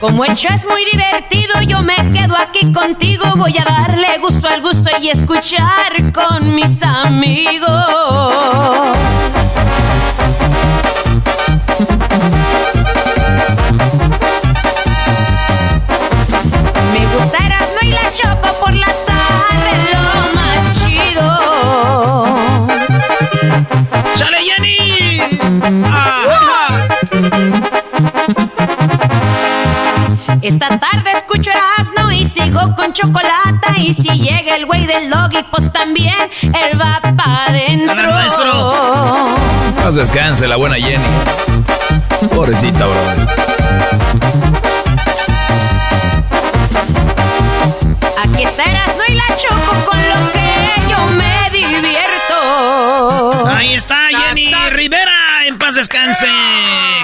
Como el show es muy divertido, yo me quedo aquí contigo. Voy a darle gusto al gusto y escuchar con mis amigos. Me gusta Erasmo y la Choco por la tarde, lo más chido. ¡Chale, Jenny! Ah, Esta tarde escucho Erasmo y sigo con chocolate. Y si llega el güey del Logi, pues también él va pa' adentro. Maestro. Más descanse la buena Jenny. Pobrecita, bro. Aquí está Erasmo y la Choco con lo que yo me divierto. Ahí está Jenny Rivera, paz descanse,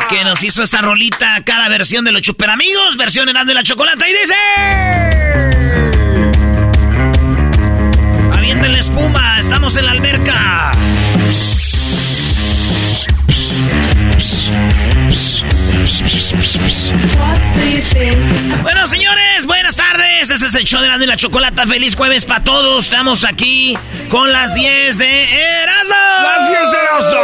que nos hizo esta rolita, cada versión de los Amigos, versión Erasmo y la Chocolata, y dice... Avienten la espuma, estamos en la alberca. Bueno, señores, buenas tardes. Este es el show de Erasmo y la Chocolata. Feliz jueves para todos. Estamos aquí con las 10 de Erasmo. Las 10 de Erasmo.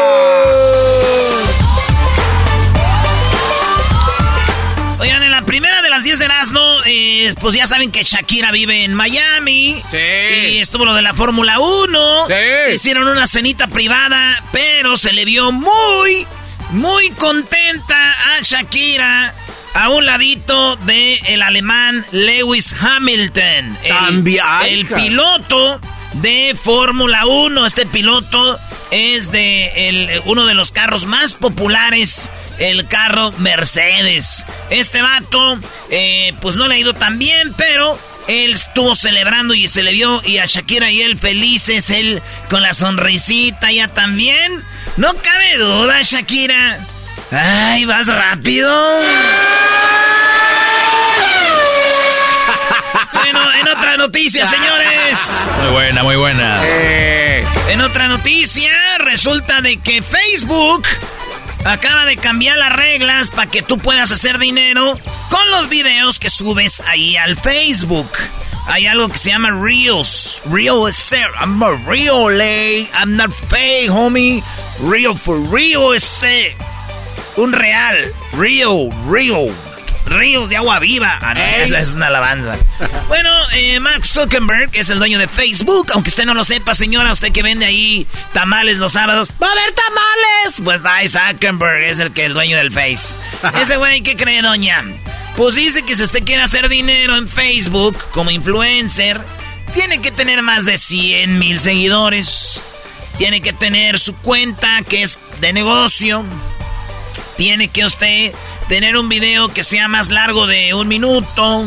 Oigan, en la primera de las 10 de Erasmo, eh, pues ya saben que Shakira vive en Miami. Sí. Y estuvo lo de la Fórmula 1. Sí. Hicieron una cenita privada, pero se le vio muy, muy contenta a Shakira. A un ladito de el alemán Lewis Hamilton. El, el piloto de Fórmula 1. Este piloto es de el- uno de los carros más populares, el carro Mercedes. Este vato, eh, pues no le ha ido tan bien, pero él estuvo celebrando y se le vio y a Shakira y él felices, él con la sonrisita ya también. No cabe duda, Shakira. Ay, vas rápido. Bueno, en otra noticia, señores. Muy buena, muy buena. Eh, En otra noticia, resulta de que Facebook acaba de cambiar las reglas para que tú puedas hacer dinero con los videos que subes ahí al Facebook. Hay algo que se llama Reels. Real is ser- I'm a real, eh. I'm not fake, homie. Real for real is eh. Un real. Real, real. Ríos de agua viva. Ah, no, esa es una alabanza. Bueno, eh, Mark Zuckerberg es el dueño de Facebook. Aunque usted no lo sepa, señora, usted que vende ahí tamales los sábados. ¡Va a haber tamales! Pues ay, Zuckerberg es el que el dueño del Face. Ese güey, ¿qué cree, doña? Pues dice que si usted quiere hacer dinero en Facebook como influencer, tiene que tener más de 100 mil seguidores. Tiene que tener su cuenta que es de negocio. Tiene que usted tener un video que sea más largo de un minuto.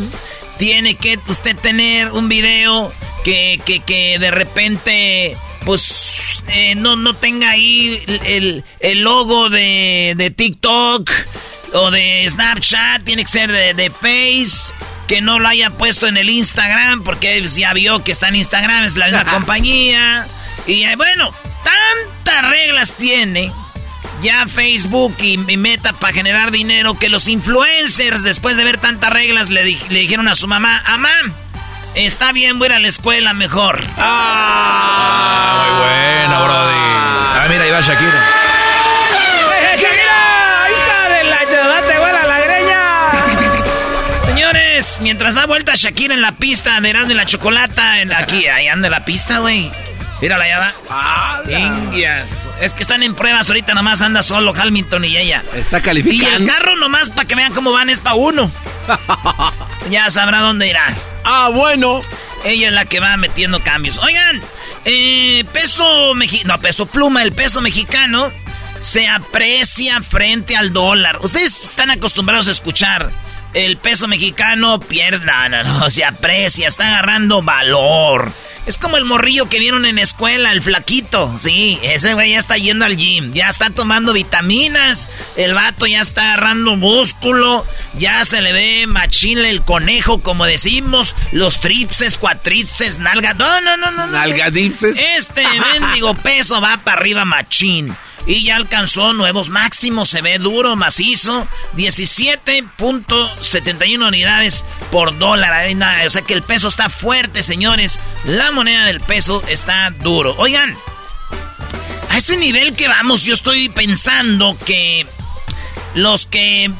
Tiene que usted tener un video que, que, que de repente, pues, eh, no, no tenga ahí el, el logo de, de TikTok o de Snapchat, tiene que ser de, de Face que no lo haya puesto en el Instagram, porque ya vio que está en Instagram, es la misma compañía. Y eh, bueno, tantas reglas tiene ya Facebook y, y Meta para generar dinero que los influencers, después de ver tantas reglas, le, di- le dijeron a su mamá, mamá, está bien, voy a ir a la escuela mejor. Ah, muy buena, Brody. Ah, mira, ahí va Shakira. Mientras da vuelta Shakira en la pista de Erasmo y la Chocolata, en aquí, ahí anda la pista, güey. Mírala, ya va. Indias. Es que están en pruebas ahorita, nomás anda solo Hamilton y ella. Está Y el calificando. carro nomás, para que vean cómo van, es para uno. ya sabrá dónde irá. Ah, bueno. Ella es la que va metiendo cambios. Oigan, eh, peso mexicano, no, peso pluma, el peso mexicano se aprecia frente al dólar. Ustedes están acostumbrados a escuchar el peso mexicano pierde, no, no, no, se aprecia, está agarrando valor. Es como el morrillo que vieron en escuela, el flaquito. Sí, ese güey ya está yendo al gym, ya está tomando vitaminas, el vato ya está agarrando músculo, ya se le ve machile el conejo, como decimos, los tripses, cuatrices, nalga. No, no, no, no. no. Nalgadipses. Este mendigo peso va para arriba machín. Y ya alcanzó nuevos máximos, se ve duro, macizo, 17.71 unidades por dólar. O sea que el peso está fuerte, señores. La moneda del peso está duro. Oigan, a ese nivel que vamos, yo estoy pensando que los que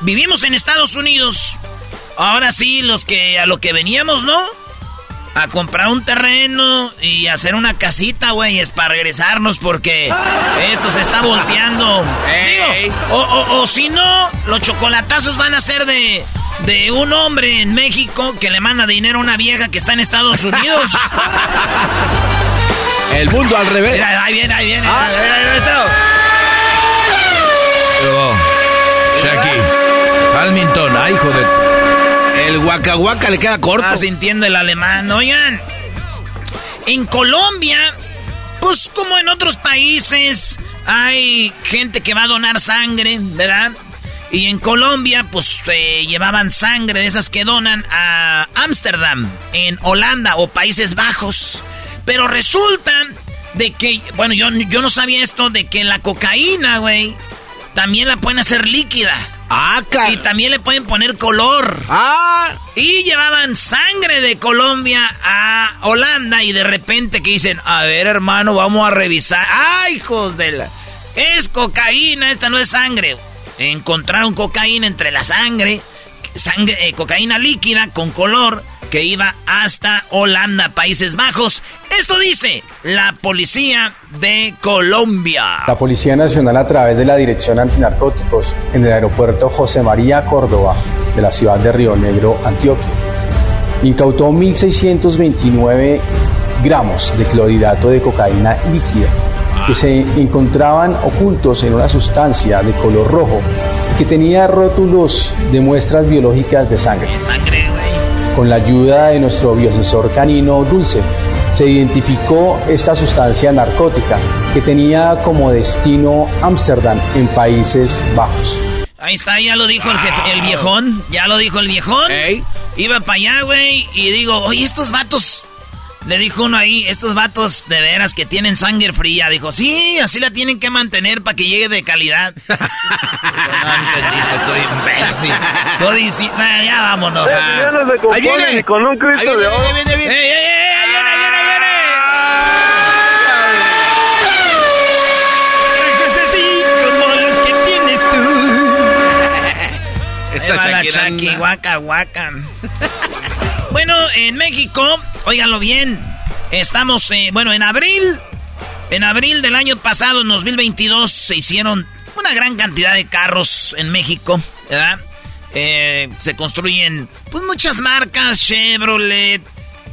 vivimos en Estados Unidos, ahora sí, los que a lo que veníamos, ¿no? A comprar un terreno y hacer una casita, güey, es para regresarnos porque esto se está volteando. Digo, o, o- o si no, los chocolatazos van a ser de, de un hombre en México que le manda dinero a una vieja que está en Estados Unidos. El mundo al revés. Mira, ahí viene, ahí viene. Ah. Luego, Shaki. Hamilton, ay, hijo de... El guacahuaca le queda corto. Ah, sintiendo el alemán. Oigan, en Colombia, pues como en otros países, hay gente que va a donar sangre, ¿verdad? Y en Colombia, pues eh, llevaban sangre de esas que donan a Ámsterdam, en Holanda o Países Bajos. Pero resulta de que, bueno, yo, yo no sabía esto, de que la cocaína, güey, también la pueden hacer líquida. Ah, Y también le pueden poner color. Ah, Y llevaban sangre de Colombia a Holanda y de repente que dicen, a ver hermano, vamos a revisar. ¡Ay, hijos de la... Es cocaína, esta no es sangre. Encontraron cocaína entre la sangre, sangre eh, cocaína líquida con color que iba hasta Holanda, Países Bajos. Esto dice la policía de Colombia. La Policía Nacional a través de la Dirección Antinarcóticos en el aeropuerto José María Córdoba de la ciudad de Río Negro, Antioquia, incautó 1.629 gramos de clorhidrato de cocaína líquida que se encontraban ocultos en una sustancia de color rojo que tenía rótulos de muestras biológicas de sangre. Sangre, güey. Con la ayuda de nuestro biosensor canino Dulce, se identificó esta sustancia narcótica que tenía como destino Ámsterdam en Países Bajos. Ahí está, ya lo dijo el, jefe, el viejón. Ya lo dijo el viejón. Ey. Iba para allá, güey. Y digo, oye, estos vatos. Le dijo uno ahí, estos vatos de veras que tienen sangre fría. Dijo, sí, así la tienen que mantener para que llegue de calidad. no imbécil. Ya vámonos. Ah. ahí viene. con un Cristo de oro. ahí viene, ahí ¡Ey, viene. Esa Shakira guaca, guaca. bueno, en México, óiganlo bien, estamos, eh, bueno, en abril, en abril del año pasado, en 2022, se hicieron una gran cantidad de carros en México, ¿verdad? Eh, se construyen, pues, muchas marcas, Chevrolet,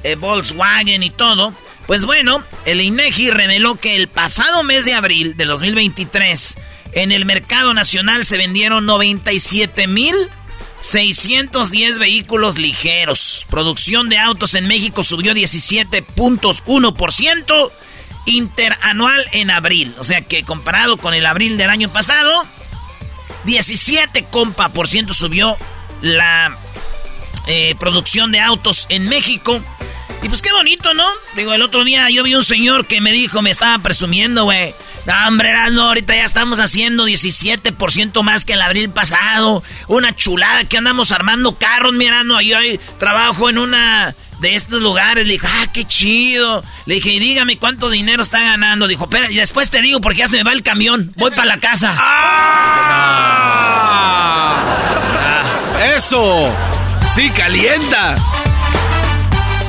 eh, Volkswagen y todo. Pues bueno, el INEGI reveló que el pasado mes de abril del 2023, en el mercado nacional se vendieron 97 mil 610 vehículos ligeros. Producción de autos en México subió 17.1%. interanual en abril. O sea que comparado con el abril del año pasado, 17 compa por ciento subió la eh, producción de autos en México. Y pues qué bonito, ¿no? Digo, el otro día yo vi un señor que me dijo, me estaba presumiendo, güey. No, hombre, no, ahorita ya estamos haciendo 17% más que el abril pasado. Una chulada que andamos armando carros, mirando. Yo hoy trabajo en una de estos lugares. Le dije, ah, qué chido. Le dije, dígame cuánto dinero está ganando. Dijo, espera, y después te digo porque ya se me va el camión. Voy para la casa. ¡Ah! ¡Eso! ¡Sí, calienta!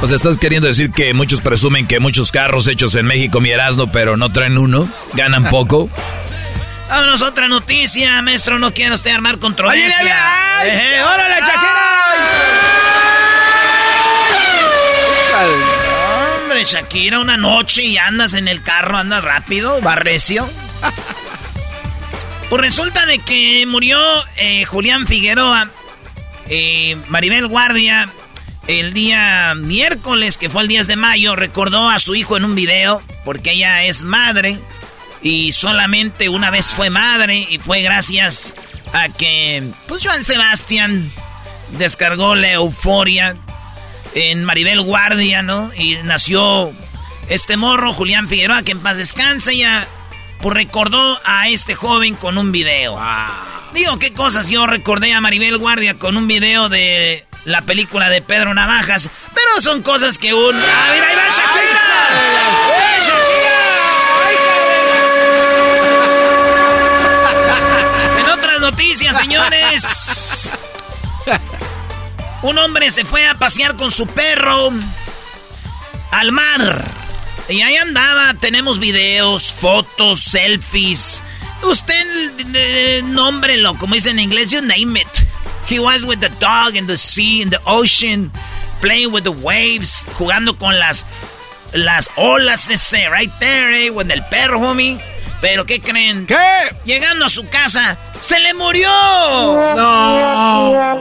O sea, estás queriendo decir que muchos presumen que muchos carros hechos en México, mi Erasmo, pero no traen uno, ganan poco. Vámonos, otra noticia, maestro, no quiere usted armar controversia. ¡Ay, ay, ay! Eh, ¡Órale, Shakira! Hombre, Shakira, una noche y andas en el carro, andas rápido, va recio. Pues resulta de que murió eh, Julián Figueroa, eh, Maribel Guardia, el día miércoles, que fue el 10 de mayo, recordó a su hijo en un video, porque ella es madre y solamente una vez fue madre y fue gracias a que, pues Joan Sebastián descargó la euforia en Maribel Guardia, ¿no? Y nació este morro, Julián Figueroa, que en paz descanse, ya pues recordó a este joven con un video. Digo, qué cosas yo recordé a Maribel Guardia con un video de la película de Pedro Navajas, pero son cosas que un... ¡Ah, mira, ahí va Shakira! En otras noticias, señores. Un hombre se fue a pasear con su perro al mar. Y ahí andaba, tenemos videos, fotos, selfies. Usted eh, nómbrelo, como dice en inglés, you name it. He was with the dog in the sea, in the ocean, playing with the waves, jugando con las, las olas ese, right there, eh, con el perro, homie. Pero ¿qué creen? ¿Qué? Llegando a su casa, ¡se le murió! No.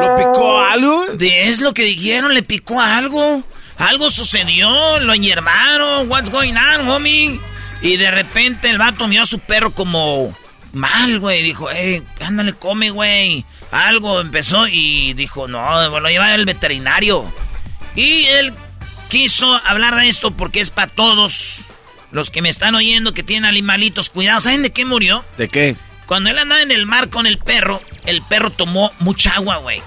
¿Lo picó algo? Es lo que dijeron, le picó algo. Algo sucedió, lo enyermaron, what's going on, homie. Y de repente el vato miró a su perro como mal, güey. Dijo, eh, ándale, come, güey. Algo empezó y dijo, no, lo lleva el veterinario. Y él quiso hablar de esto porque es para todos los que me están oyendo que tienen animalitos. Cuidado, ¿saben de qué murió? ¿De qué? Cuando él andaba en el mar con el perro, el perro tomó mucha agua, güey.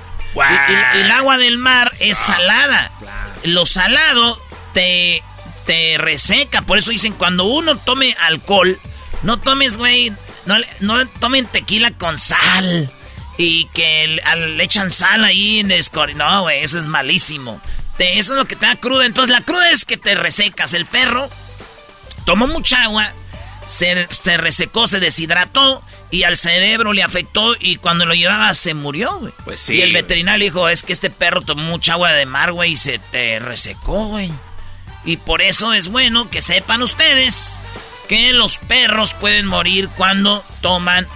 Y- y- y el agua del mar es salada. Lo salado te, te reseca. Por eso dicen, cuando uno tome alcohol, no tomes, güey, no, no tomen tequila con sal. Y que le, al- le echan sal ahí en el escor- No, güey, eso es malísimo. Te- eso es lo que te da cruda. Entonces la cruda es que te resecas. El perro tomó mucha agua, se, se resecó, se deshidrató y al cerebro le afectó y cuando lo llevaba se murió, güey. Pues sí, Y el veterinario dijo, es que este perro tomó mucha agua de mar, güey, y se te resecó, güey. Y por eso es bueno que sepan ustedes que los perros pueden morir cuando toman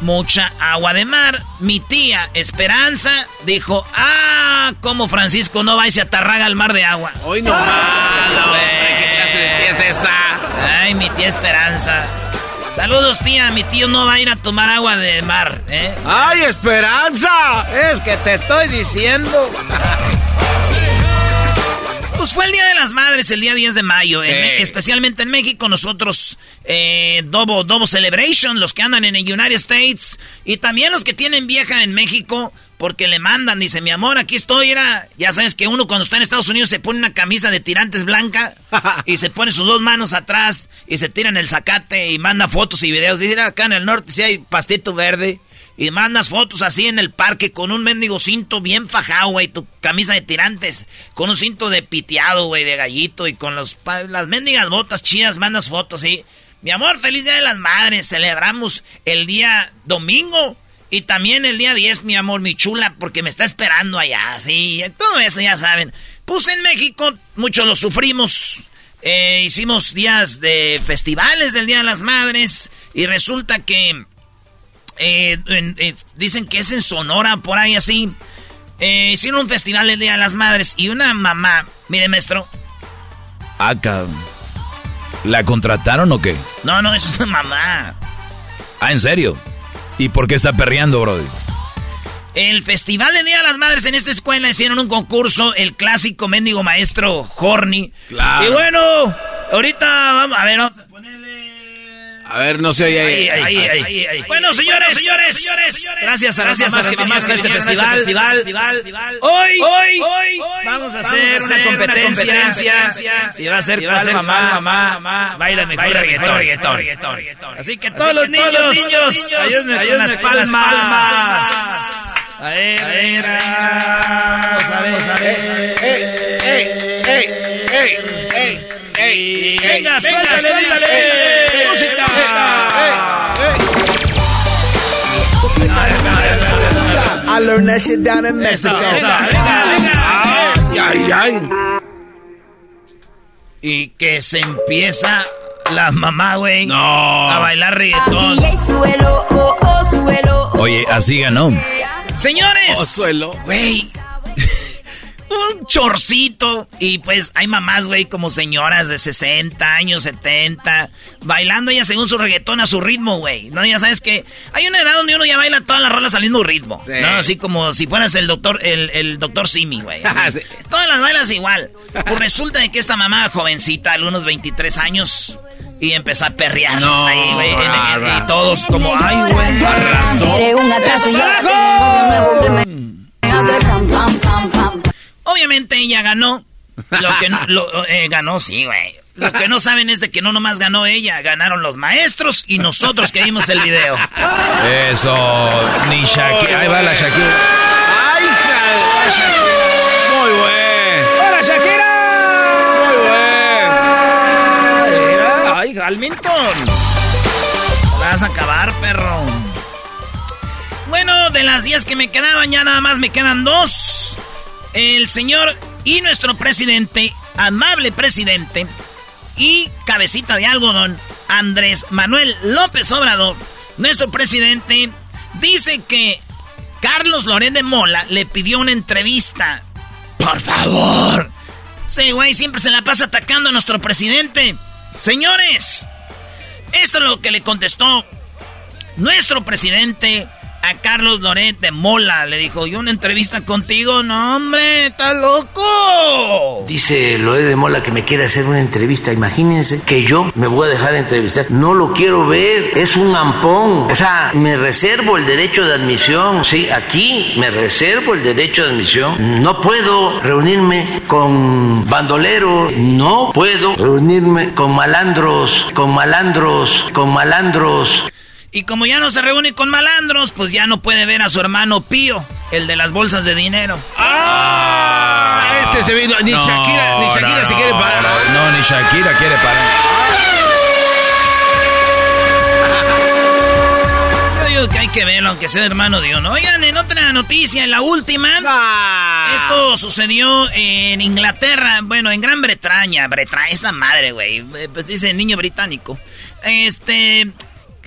mucha agua de mar. Mi tía Esperanza dijo, ah, como Francisco no va y se atarraga al mar de agua. Hoy no más, güey. ¿Qué clase de tía es esa? Ay, mi tía Esperanza. Saludos, tía. Mi tío no va a ir a tomar agua de mar, ¿eh? ¡Ay, Esperanza! Es que te estoy diciendo. Pues fue el Día de las Madres, el día 10 de mayo. Sí. Especialmente en México, nosotros, eh, Dobo, Dobo Celebration, los que andan en el United States. Y también los que tienen vieja en México, porque le mandan, dice, mi amor, aquí estoy, era... Ya sabes que uno cuando está en Estados Unidos se pone una camisa de tirantes blanca y se pone sus dos manos atrás y se tira en el zacate y manda fotos y videos. Dice, "Mira, acá en el norte sí hay pastito verde. Y mandas fotos así en el parque con un mendigo cinto bien fajado, güey, tu camisa de tirantes, con un cinto de piteado, güey, de gallito y con los, las mendigas botas chidas, mandas fotos, sí. Mi amor, feliz Día de las Madres, celebramos el día domingo y también el día 10, mi amor, mi chula, porque me está esperando allá, sí, todo eso ya saben. Pues en México mucho lo sufrimos. Eh, hicimos días de festivales del Día de las Madres y resulta que... Eh, eh, dicen que es en Sonora, por ahí así. Eh, hicieron un festival del Día de las Madres y una mamá, mire maestro, Acá. ¿La contrataron o qué? No, no, es una mamá. Ah, ¿en serio? ¿Y por qué está perreando, Brody? El Festival de Día de las Madres en esta escuela hicieron un concurso, el clásico mendigo maestro Horny. Claro. Y bueno, ahorita vamos, a ver, vamos. A ver, no sé, ahí, Ahí, ahí, ahí, ahí, ahí. Bueno, señores, señores, señores, gracias a las mamás que vinieron a este festival, festival, Hoy, hoy, hoy, vamos a hacer una competencia. Y va a ser cuál mamá, mamá, baila mejor reggaetón. Así que todos los niños, ayúdenme con las palmas. A ver, a ver, vamos a ver, vamos a ver. Venga, suéltale, suéltale. I learned that shit down in Mexico. Venga, venga, venga. Ay, ay. Y que se empieza la mamá, güey, No. a bailar reggaetón. oh, oh. Oye, así ganó. Señores, Oh, suelo. güey, un chorcito. Y pues hay mamás, güey, como señoras de 60 años, 70, bailando ya según su reggaetón a su ritmo, güey. No, ya sabes que hay una edad donde uno ya baila todas las rolas al mismo ritmo. Sí. No, así como si fueras el doctor, el, el doctor Simi, güey. Sí. Todas las bailas igual. Pues resulta de que esta mamá jovencita, a unos 23 años, y empezó a perrearnos No, ahí, güey. Y todos como, ay, güey. Un atraso y ahora tengo un novio nuevo que me Obviamente ella ganó. Lo que no, lo, eh, ganó, sí, güey. Lo que no saben es de que no nomás ganó ella, ganaron los maestros y nosotros que vimos el video. Eso, ni Shakira. Ahí va la Shakira. Ay, hija de- Muy buen. ¡Hola, Shakira! Muy buen. ¡Ay, Halmington! La vas a acabar, perro. Bueno, de las 10 que me quedaban, ya nada más me quedan dos. El señor y nuestro presidente, amable presidente, y cabecita de algodón, Andrés Manuel López Obrador, nuestro presidente, dice que Carlos Loret de Mola le pidió una entrevista. Por favor. Sí, güey, siempre se la pasa atacando a nuestro presidente. Señores, esto es lo que le contestó nuestro presidente a Carlos Loret de Mola. Le dijo, ¿y una entrevista contigo? No, hombre, estás loco. Dice Loé de Mola que me quiere hacer una entrevista. Imagínense que yo me voy a dejar entrevistar. No lo quiero ver. Es un ampón. O sea, me reservo el derecho de admisión. Sí, aquí me reservo el derecho de admisión. No puedo reunirme con bandoleros. No puedo reunirme con malandros, con malandros, con malandros. Y como ya no se reúne con malandros, pues ya no puede ver a su hermano Pío, el de las bolsas de dinero. Ah, este se vino. Ni No, Shakira, ni Shakira no, se quiere parar. No, ni Shakira quiere parar. Yo digo que hay que verlo, aunque sea hermano de uno. Oigan, en otra noticia, en la última. Ah. Esto sucedió en Inglaterra, bueno, en Gran Bretaña. Bretaña, esa madre, güey. Eh, Pues dice niño británico. Este.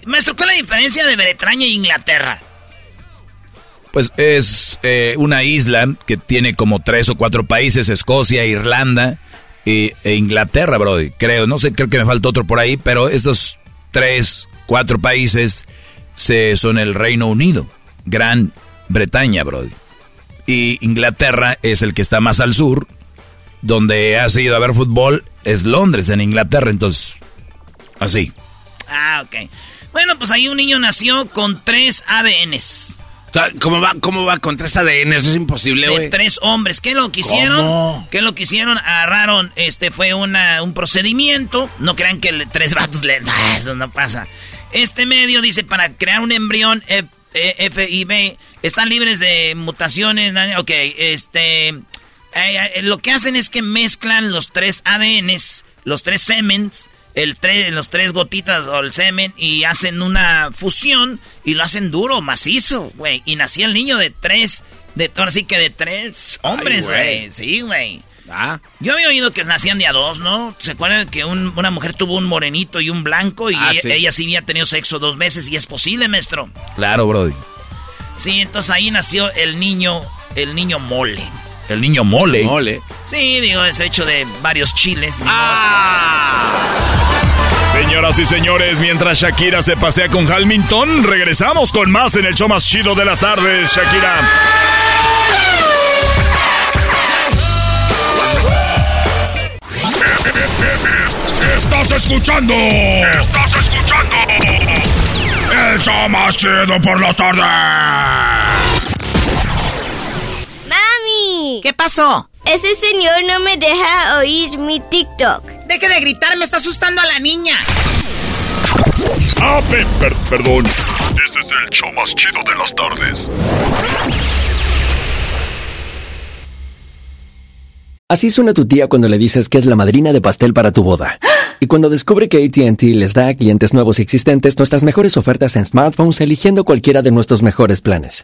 Maestro, ¿cuál es la diferencia de Bretaña e Inglaterra? Pues es eh, una isla que tiene como tres o cuatro países, Escocia, Irlanda e Inglaterra, Brody. Creo, no sé, creo que me falta otro por ahí, pero estos tres, cuatro países se, son el Reino Unido, Gran Bretaña, Brody. Y Inglaterra es el que está más al sur, donde has ido a ver fútbol, es Londres, en Inglaterra, entonces, así. Ah, ok. Bueno, pues ahí un niño nació con tres ADNs. ¿Cómo va, ¿Cómo va con tres ADN? Eso es imposible, güey. tres hombres. ¿Qué lo que hicieron? ¿Cómo? ¿Qué lo que hicieron? Agarraron, este fue una, un procedimiento. No crean que le- tres vatos le... Ah, eso no pasa. Este medio dice para crear un embrión F- eh, FIB están libres de mutaciones. Ok, este... eh, eh, lo que hacen es que mezclan los tres ADNs, los tres semens, el tres, los tres gotitas o el semen y hacen una fusión y lo hacen duro, macizo, güey. Y nació el niño de tres, de ahora sí que de tres hombres, güey. Sí, güey. Ah, Yo había oído que nacían de a dos, ¿no? ¿Se acuerdan que un- una mujer tuvo un morenito y un blanco y Ah, e- sí. ella sí había tenido sexo dos veces y es posible, maestro? Claro, Brody. Sí, entonces ahí nació el niño, el niño mole. El niño mole. mole. Sí, digo, es hecho de varios chiles. Ah. Señoras y señores, mientras Shakira se pasea con Halmington, regresamos con más en el show más chido de las tardes, Shakira. Estás escuchando. Estás escuchando. El show más chido por la tarde. ¡Mami! ¿Qué pasó? Ese señor no me deja oír mi TikTok. Deje de gritar, me está asustando a la niña. Ah, pe- per- perdón. Este es el show más chido de las tardes. Así suena tu tía cuando le dices que es la madrina de pastel para tu boda. Y cuando descubre que ATT les da a clientes nuevos y existentes nuestras mejores ofertas en smartphones eligiendo cualquiera de nuestros mejores planes.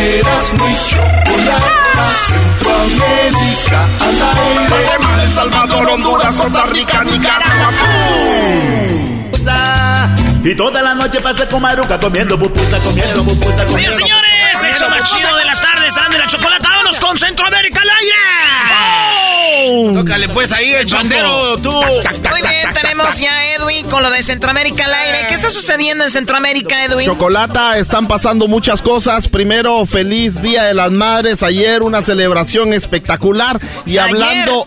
Eras mi chocolata. Centroamérica al aire. Guatemala, El Salvador, Honduras, Costa Rica, Nicaragua. Y toda la noche pasé con Maruca comiendo pupusa, comiendo pupusa, comiendo Señores, show más chido de las tardes, de la chocolata. Vámonos con Centroamérica al aire. Tócale pues ahí el bandero, tú. Muy bien, tenemos ya a Edwin con lo de Centroamérica al aire. ¿Qué está sucediendo en Centroamérica, Edwin? Chocolata, están pasando muchas cosas. Primero, feliz Día de las Madres. Ayer una celebración espectacular. Y Ayer. hablando...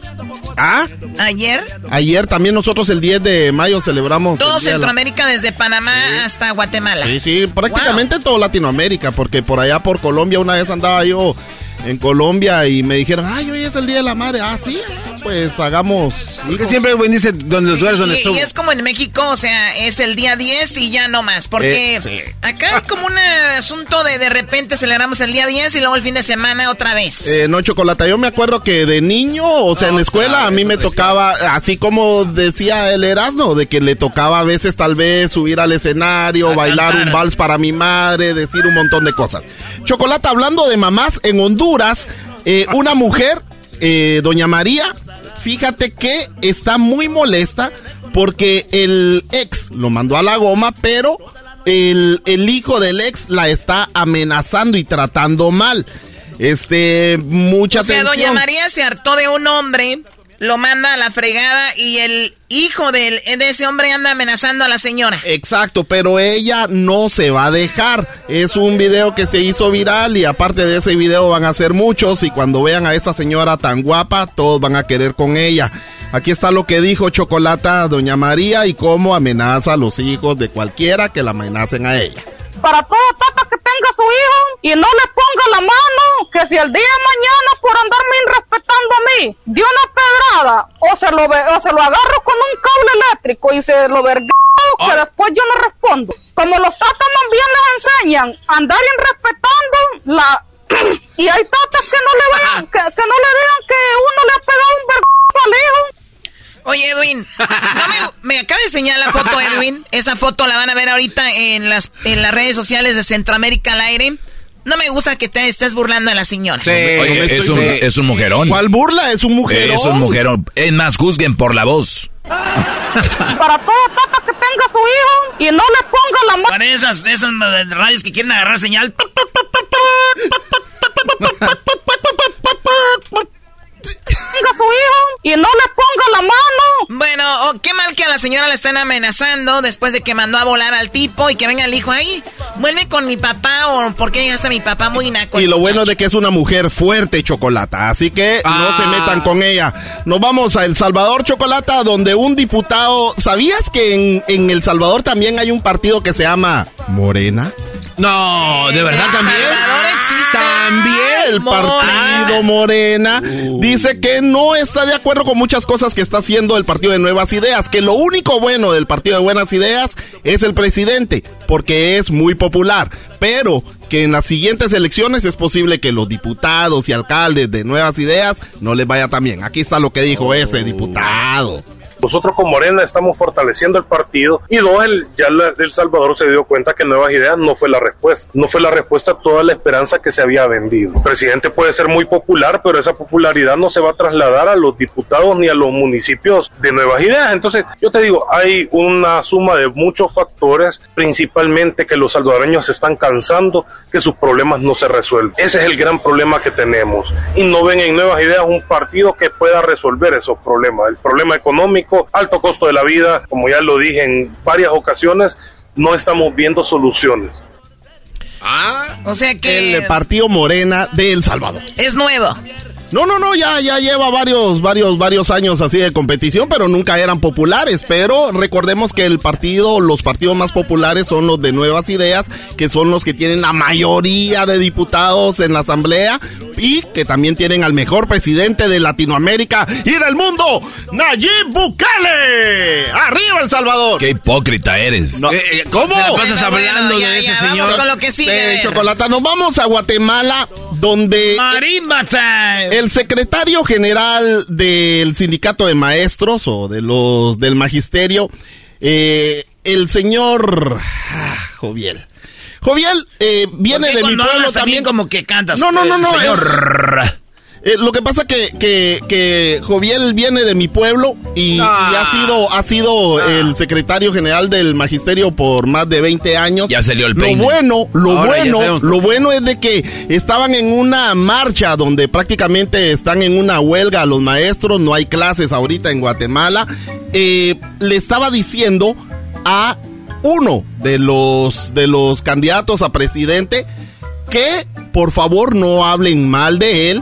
¿Ah? Ayer, Ayer también nosotros el 10 de mayo celebramos... todo de la- Centroamérica desde Panamá hasta Guatemala. Sí, sí, prácticamente todo Latinoamérica, porque por allá por Colombia una vez andaba yo en Colombia y me dijeron, ay, hoy es el Día de la Madre. Ah, sí, pues hagamos... Porque siempre buen dice donde los lugares donde Y, estuvo. y es como en México, o sea, es el día 10 y ya no más. Porque Eh, sí. acá hay como un asunto de de repente celebramos el día 10 y luego el fin de semana otra vez. Eh, no, Chocolata, yo me acuerdo que de niño, o sea, en la escuela, a mí me tocaba, así como decía el Erasmo, de que le tocaba a veces tal vez subir al escenario, A bailar cantar. un vals para mi madre, decir un montón de cosas. Chocolata, hablando de mamás, en Honduras, eh, una mujer, eh, doña María, fíjate que está muy molesta porque el ex lo mandó a la goma, pero el, el hijo del ex la está amenazando y tratando mal. Este, mucha o sea, doña. María se hartó de un hombre, lo manda a la fregada y el hijo del- de ese hombre anda amenazando a la señora. Exacto, pero ella no se va a dejar. Es un video que se hizo viral y aparte de ese video van a ser muchos y cuando vean a esta señora tan guapa, todos van a querer con ella. Aquí está lo que dijo Chocolata Doña María y cómo amenaza a los hijos de cualquiera que la amenacen a ella. Para toda tata que tenga su hijo y no le ponga la mano, que si el día de mañana por andarme irrespetando a mí, dio una pedrada, o se lo, o se lo agarro con un cable eléctrico y se lo verga, que después yo no respondo. Como los tatas más bien les enseñan a andar irrespetando la... y hay tatas que no le vean, que, que no le digan que uno le ha pegado un vergazo al hijo. Oye, Edwin, no me, me acaba de enseñar la foto, Edwin. Esa foto la van a ver ahorita en las, en las redes sociales de Centroamérica al aire. No me gusta que te estés burlando de la señora. Oye, es un, es un mujerón. ¿Cuál burla? Es un mujerón. Es un mujerón. Es más, juzguen por la voz. Para toda tata que tenga su hijo y no le ponga la mano. Para esas, esas radios que quieren agarrar señal. su hijo y no le ponga la mano. Bueno, oh, qué mal que a la señora la estén amenazando después de que mandó a volar al tipo y que venga el hijo ahí. Vuelve con mi papá o porque llegaste a mi papá muy naco. Y lo bueno de que es una mujer fuerte chocolata, así que no se ah. metan con ella. Nos vamos a El Salvador Chocolata, donde un diputado. ¿Sabías que en El Salvador también hay un partido que se llama Morena? No, de verdad también. También el partido Morena dice que no está de acuerdo con muchas cosas que está haciendo el partido de Nuevas Ideas, que lo único bueno del partido de Buenas Ideas es el presidente, porque es muy popular, pero que en las siguientes elecciones es posible que los diputados y alcaldes de Nuevas Ideas no les vaya tan bien. Aquí está lo que dijo ese diputado. Nosotros con Morena estamos fortaleciendo el partido y dos, el, ya la- El Salvador se dio cuenta que Nuevas Ideas no fue la respuesta. No fue la respuesta a toda la esperanza que se había vendido. El presidente puede ser muy popular, pero esa popularidad no se va a trasladar a los diputados ni a los municipios de Nuevas Ideas. Entonces, yo te digo, hay una suma de muchos factores, principalmente que los salvadoreños se están cansando, que sus problemas no se resuelven. Ese es el gran problema que tenemos. Y no ven en Nuevas Ideas un partido que pueda resolver esos problemas. El problema económico, alto costo de la vida, como ya lo dije en varias ocasiones, no estamos viendo soluciones. O sea que El partido Morena de El Salvador. es nuevo. No, no, no, ya, ya lleva varios, varios, varios años así de competición, pero nunca eran populares. Pero recordemos que el partido, los partidos más populares son los de Nuevas Ideas, que son los que tienen la mayoría de diputados en la asamblea y que también tienen al mejor presidente de Latinoamérica y del mundo, Nayib Bukele. ¡Arriba El Salvador! Qué hipócrita eres. No, Eh, ¿Cómo? Te la pasas Bueno, hablando ya, de ya, ese vamos señor. con lo que sigue. Eh, ver. Chocolata, nos vamos a Guatemala, donde Marimba time. El secretario general del sindicato de maestros o de los del magisterio, eh, el señor ah, Joviel. Joviel eh, viene ¿Por qué de mi pueblo también. como que cantas. No, no, no, eh, no. Señor. Eh, lo que pasa que, que, que Joviel viene de mi pueblo y, y ha sido, ha sido el secretario general del magisterio por más de 20 años. Ya salió el Lo peine. bueno, lo Ahora ya bueno, lo bueno es de que estaban en una marcha donde prácticamente están en una huelga los maestros, no hay clases ahorita en Guatemala. Eh, le estaba diciendo a uno de los de los candidatos a presidente que por favor no hablen mal de él,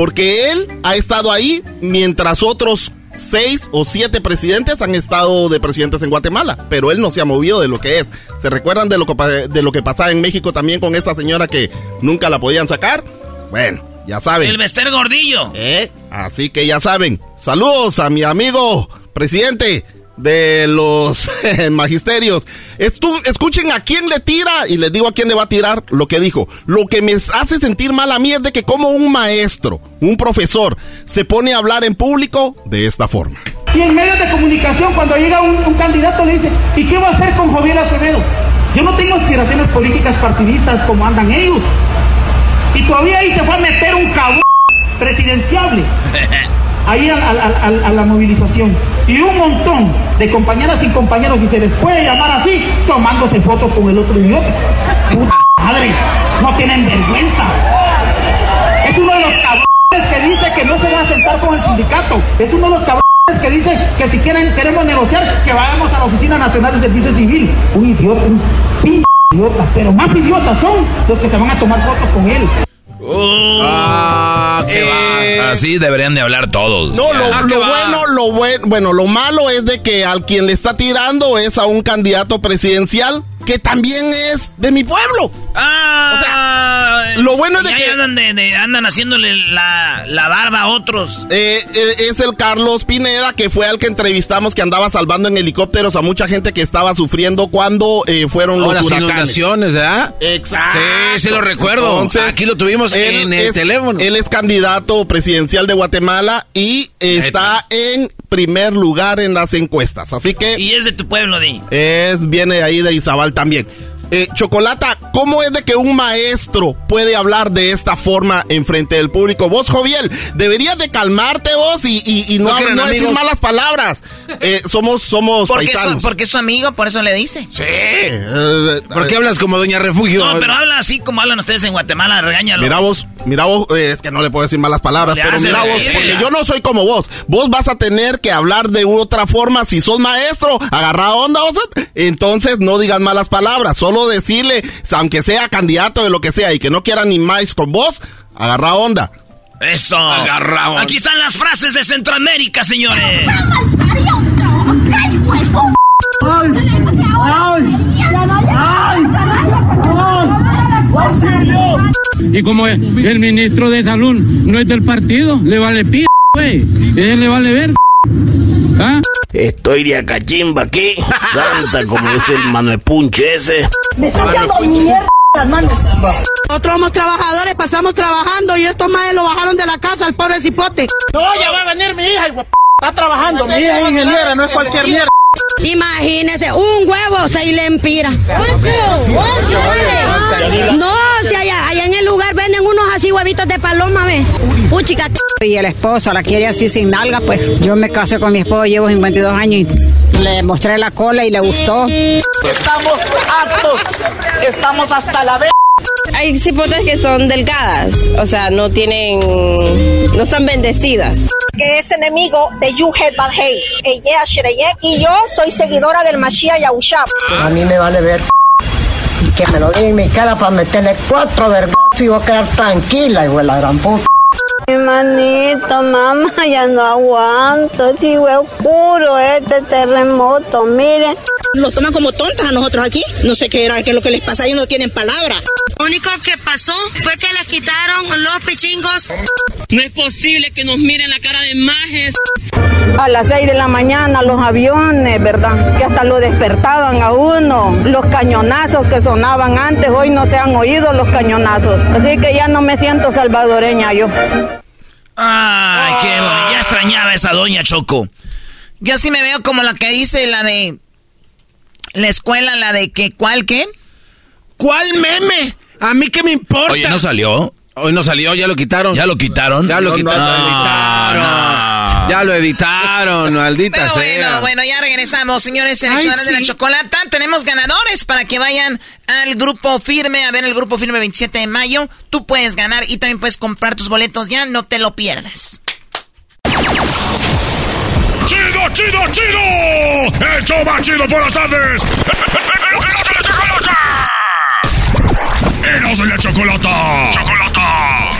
porque él ha estado ahí mientras otros seis o siete presidentes han estado de presidentes en Guatemala, pero él no se ha movido de lo que es. ¿Se recuerdan de lo que, de lo que pasaba en México también con esta señora que nunca la podían sacar? Bueno, ya saben. El Bester Gordillo. ¿Eh? Así que ya saben. Saludos a mi amigo presidente de los magisterios. Escuchen a quién le tira y les digo a quién le va a tirar lo que dijo. Lo que me hace sentir mal a mí es de que como un maestro, un profesor, se pone a hablar en público de esta forma. Y en medios de comunicación, cuando llega un, un candidato, le dice, ¿y qué va a hacer con Joviel Acevedo? Yo no tengo aspiraciones políticas partidistas como andan ellos. Y todavía ahí se fue a meter un cabrón presidenciable. Ahí a, a- a- a- a la movilización. Y un montón de compañeras y compañeros, y se les puede llamar así, tomándose fotos con el otro idiota. Puta madre, no tienen vergüenza. Es uno de los cabrones que dice que no se va a sentar con el sindicato. Es uno de los cabrones que dice que si quieren queremos negociar, que vayamos a la Oficina Nacional de Servicio Civil. Un idiota, un pinche idiota. Pero más idiotas son los que se van a tomar fotos con él. Ah, Así deberían de hablar todos. No, lo, lo bueno, lo bueno, bueno, lo malo es de que al quien le está tirando es a un candidato presidencial que también es de mi pueblo. Ah, lo bueno es de que- andan, de- de- andan haciéndole la, la barba a otros. Eh, eh, es el Carlos Pineda, que fue al que entrevistamos, que andaba salvando en helicópteros a mucha gente que estaba sufriendo cuando eh, fueron Oh, los las huracanes. inundaciones, ¿verdad? Exacto. Sí, sí lo recuerdo. Aquí lo tuvimos en el es, teléfono. Él es candidato presidencial de Guatemala y está en primer lugar en las encuestas. Así que Y es de tu pueblo, Di. es viene ahí de Izabal también. Eh, Chocolata, ¿cómo es de que un maestro puede hablar de esta forma en frente del público? Vos, Joviel, deberías de calmarte vos y, y- y no, ¿No que eran no decir malas palabras. Eh, somos somos Porque paisanos. su, porque es su amigo, por eso le dice. Sí. eh, ¿Por qué hablas como Doña Refugio? No, pero habla así como hablan ustedes en Guatemala, regáñalo. Mira vos, Mira vos, eh, es que no le puedo decir malas palabras, No pero mira vos, porque yo no soy como vos. Vos vas a tener que hablar de otra forma. Si sos maestro, agarra onda, vos, entonces no digas malas palabras. Solo decirle, aunque sea candidato de lo que sea y que no quiera ni más con vos, agarra onda. Eso. Agarra onda. Aquí están las frases de Centroamérica, señores. Y como el ministro de salud no es del partido, le vale p, güey. Él le vale ver. ¿Ah? Estoy de acachimba aquí, santa como es el mano de punche ese. Me está echando mierda las manos. Nosotros somos trabajadores, pasamos trabajando y estos madres lo bajaron de la casa, el pobre cipote. No, ya va a venir mi hija, hijo, está trabajando. Mi hija es ingeniera, no es cualquier mierda. Imagínese, un huevo se le empira. No, si allá, allá en el lugar venden unos así huevitos de paloma, ve. Puchica. Y el esposo la quiere así sin nalga, pues yo me casé con mi esposo, llevo 52 años y le mostré la cola y le gustó. Estamos hartos, estamos hasta la vez. Hay cipotas que son delgadas, o sea, no tienen, no están bendecidas. que es enemigo de Yuhet Badhei, y yo soy seguidora del Mashiach Yahushua. A mí me vale ver y que me lo diga en mi cara para meterle cuatro vergazos y voy a quedar tranquila, hijo de la gran puta. Mi manito, mamá, ya no aguanto. Si fue oscuro este terremoto, miren. Nos toman como tontas a nosotros aquí. No sé qué era, qué es lo que les pasa, ellos no tienen palabra. Lo único que pasó fue que les quitaron los pichingos. No es posible que nos miren la cara de majes. A las 6 de la mañana los aviones, ¿verdad? Que hasta lo despertaban a uno. Los cañonazos que sonaban antes, hoy no se han oído los cañonazos. Así que ya no me siento salvadoreña yo. Ay, qué. Ya extrañaba a esa doña Choco. Yo sí me veo como la que dice la de la escuela, la de que, ¿cuál qué? ¿Cuál meme? A mí qué me importa. Oye, ¿no salió? Hoy no salió, ya lo quitaron. ¿Ya lo quitaron? Ya lo No, quitaron. no, editaron. Ya lo editaron, maldita Pero sea. bueno, bueno, ya regresamos, señores Ay, seleccionados de la chocolata. Tenemos ganadores para que vayan al grupo firme, a ver el grupo firme 27 de mayo. Tú puedes ganar y también puedes comprar tus boletos ya, no te lo pierdas. ¡Chido, chido, chido! ¡El show más chido por las tardes! ¡Eros de la chocolata! ¡Chocolata!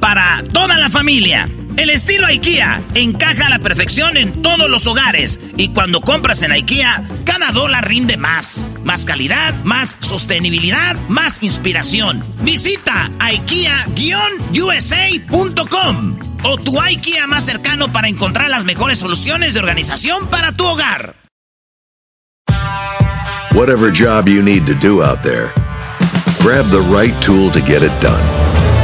para toda la familia. El estilo IKEA encaja a la perfección en todos los hogares y cuando compras en IKEA, cada dólar rinde más. Más calidad, más sostenibilidad, más inspiración. Visita IKEA-USA.com o tu IKEA más cercano para encontrar las mejores soluciones de organización para tu hogar. Whatever job you need to do out there, grab the right tool to get it done.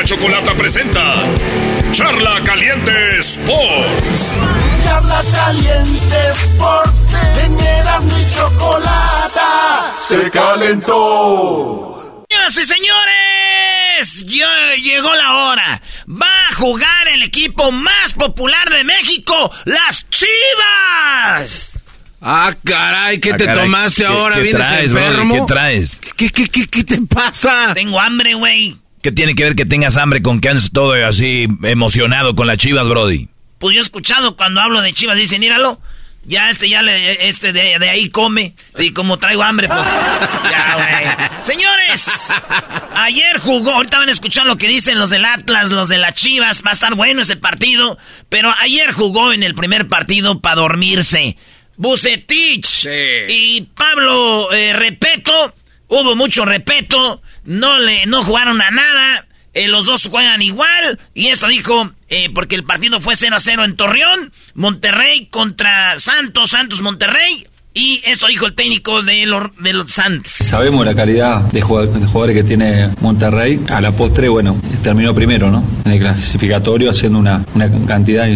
La chocolata presenta Charla Caliente Sports. Charla caliente Sports. En Erasmo y chocolata. Se calentó. Señoras y señores, ya llegó la hora. Va a jugar el equipo más popular de México, las Chivas. Ah, caray, ¿qué Ah, te caray, tomaste ¿qué- ahora? qué ¿Vienes traes, brother? enfermo? ¿Qué traes? ¿Qué, qué, qué, qué te pasa? Tengo hambre, güey. ¿Qué tiene que ver que tengas hambre con que andes todo así emocionado con las chivas, Brody? Pues yo he escuchado cuando hablo de Chivas, dicen, míralo, Ya este ya le, este de, de, ahí come. Y como traigo hambre, pues. Ya, güey. Señores, ayer jugó. Ahorita van a escuchar lo que dicen los del Atlas, los de las Chivas. Va a estar bueno ese partido. Pero ayer jugó en el primer partido para dormirse. Bucetich y Pablo eh, Repeto. Hubo mucho repeto. No le, no jugaron a nada. Eh, los dos juegan igual. Y esto dijo, eh, porque el partido fue 0 a 0 en Torreón. Monterrey contra Santos, Santos Monterrey. Y esto dijo el técnico de los, de los Santos. Sabemos la calidad de jugadores que tiene Monterrey. A la postre, bueno, terminó primero, ¿no? En el clasificatorio haciendo una, una cantidad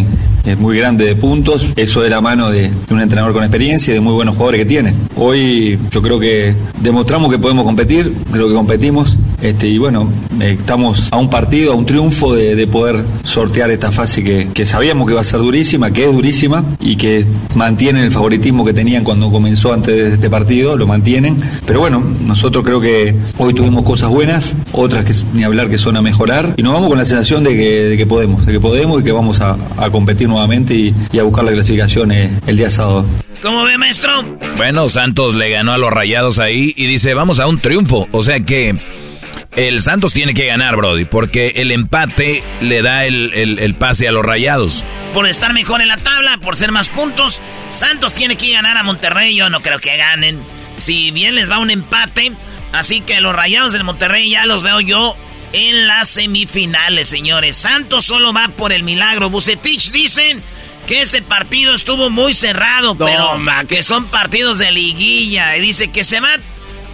muy grande de puntos. Eso de la mano de, un entrenador con experiencia y de muy buenos jugadores que tiene. Hoy yo creo que demostramos que podemos competir, creo que competimos. Este, y bueno, eh, estamos a un partido, a un triunfo de, de poder sortear esta fase que, que sabíamos que va a ser durísima, que es durísima y que mantienen el favoritismo que tenían cuando comenzó antes de este partido, lo mantienen. Pero bueno, nosotros creo que hoy tuvimos cosas buenas, otras que ni hablar que son a mejorar, y nos vamos con la sensación de que, podemos, de que podemos y que vamos a, competir nuevamente y, a buscar la clasificación eh, el día sábado. ¿Cómo ve, maestro? Bueno, Santos le ganó a los rayados ahí y dice, vamos a un triunfo. O sea que el Santos tiene que ganar, Brody, porque el empate le da el, pase a los rayados. Por estar mejor en la tabla, por ser más puntos, Santos tiene que ganar a Monterrey. Yo no creo que ganen. Si bien les va un empate, así que los rayados del Monterrey ya los veo yo en las semifinales, señores. Santos solo va por el milagro. Bucetich dicen que este partido estuvo muy cerrado, pero que son partidos de liguilla. Y dice que se va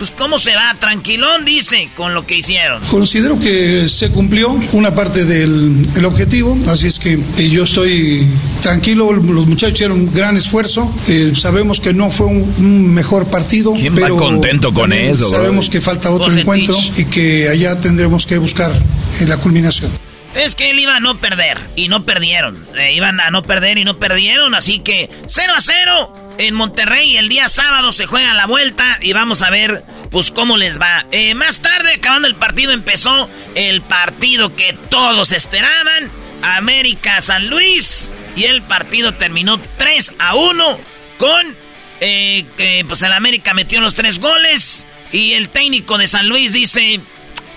pues ¿cómo se va? Tranquilón, dice, con lo que hicieron. Considero que se cumplió una parte del objetivo, así es que eh, yo estoy tranquilo, los muchachos hicieron un gran esfuerzo, eh, sabemos que no fue un, mejor partido, ¿Quién pero va contento con eso? Sabemos que falta otro encuentro y que allá tendremos que buscar eh, la culminación. Es que él iba a no perder y no perdieron. iban a no perder y no perdieron, así que 0 a 0 en Monterrey. El día sábado se juega la vuelta y vamos a ver pues cómo les va. Eh, más tarde, acabando el partido, empezó el partido que todos esperaban. América San Luis. Y el partido terminó 3 a 1 con... Eh, pues el América metió los tres goles. Y el técnico de San Luis dice...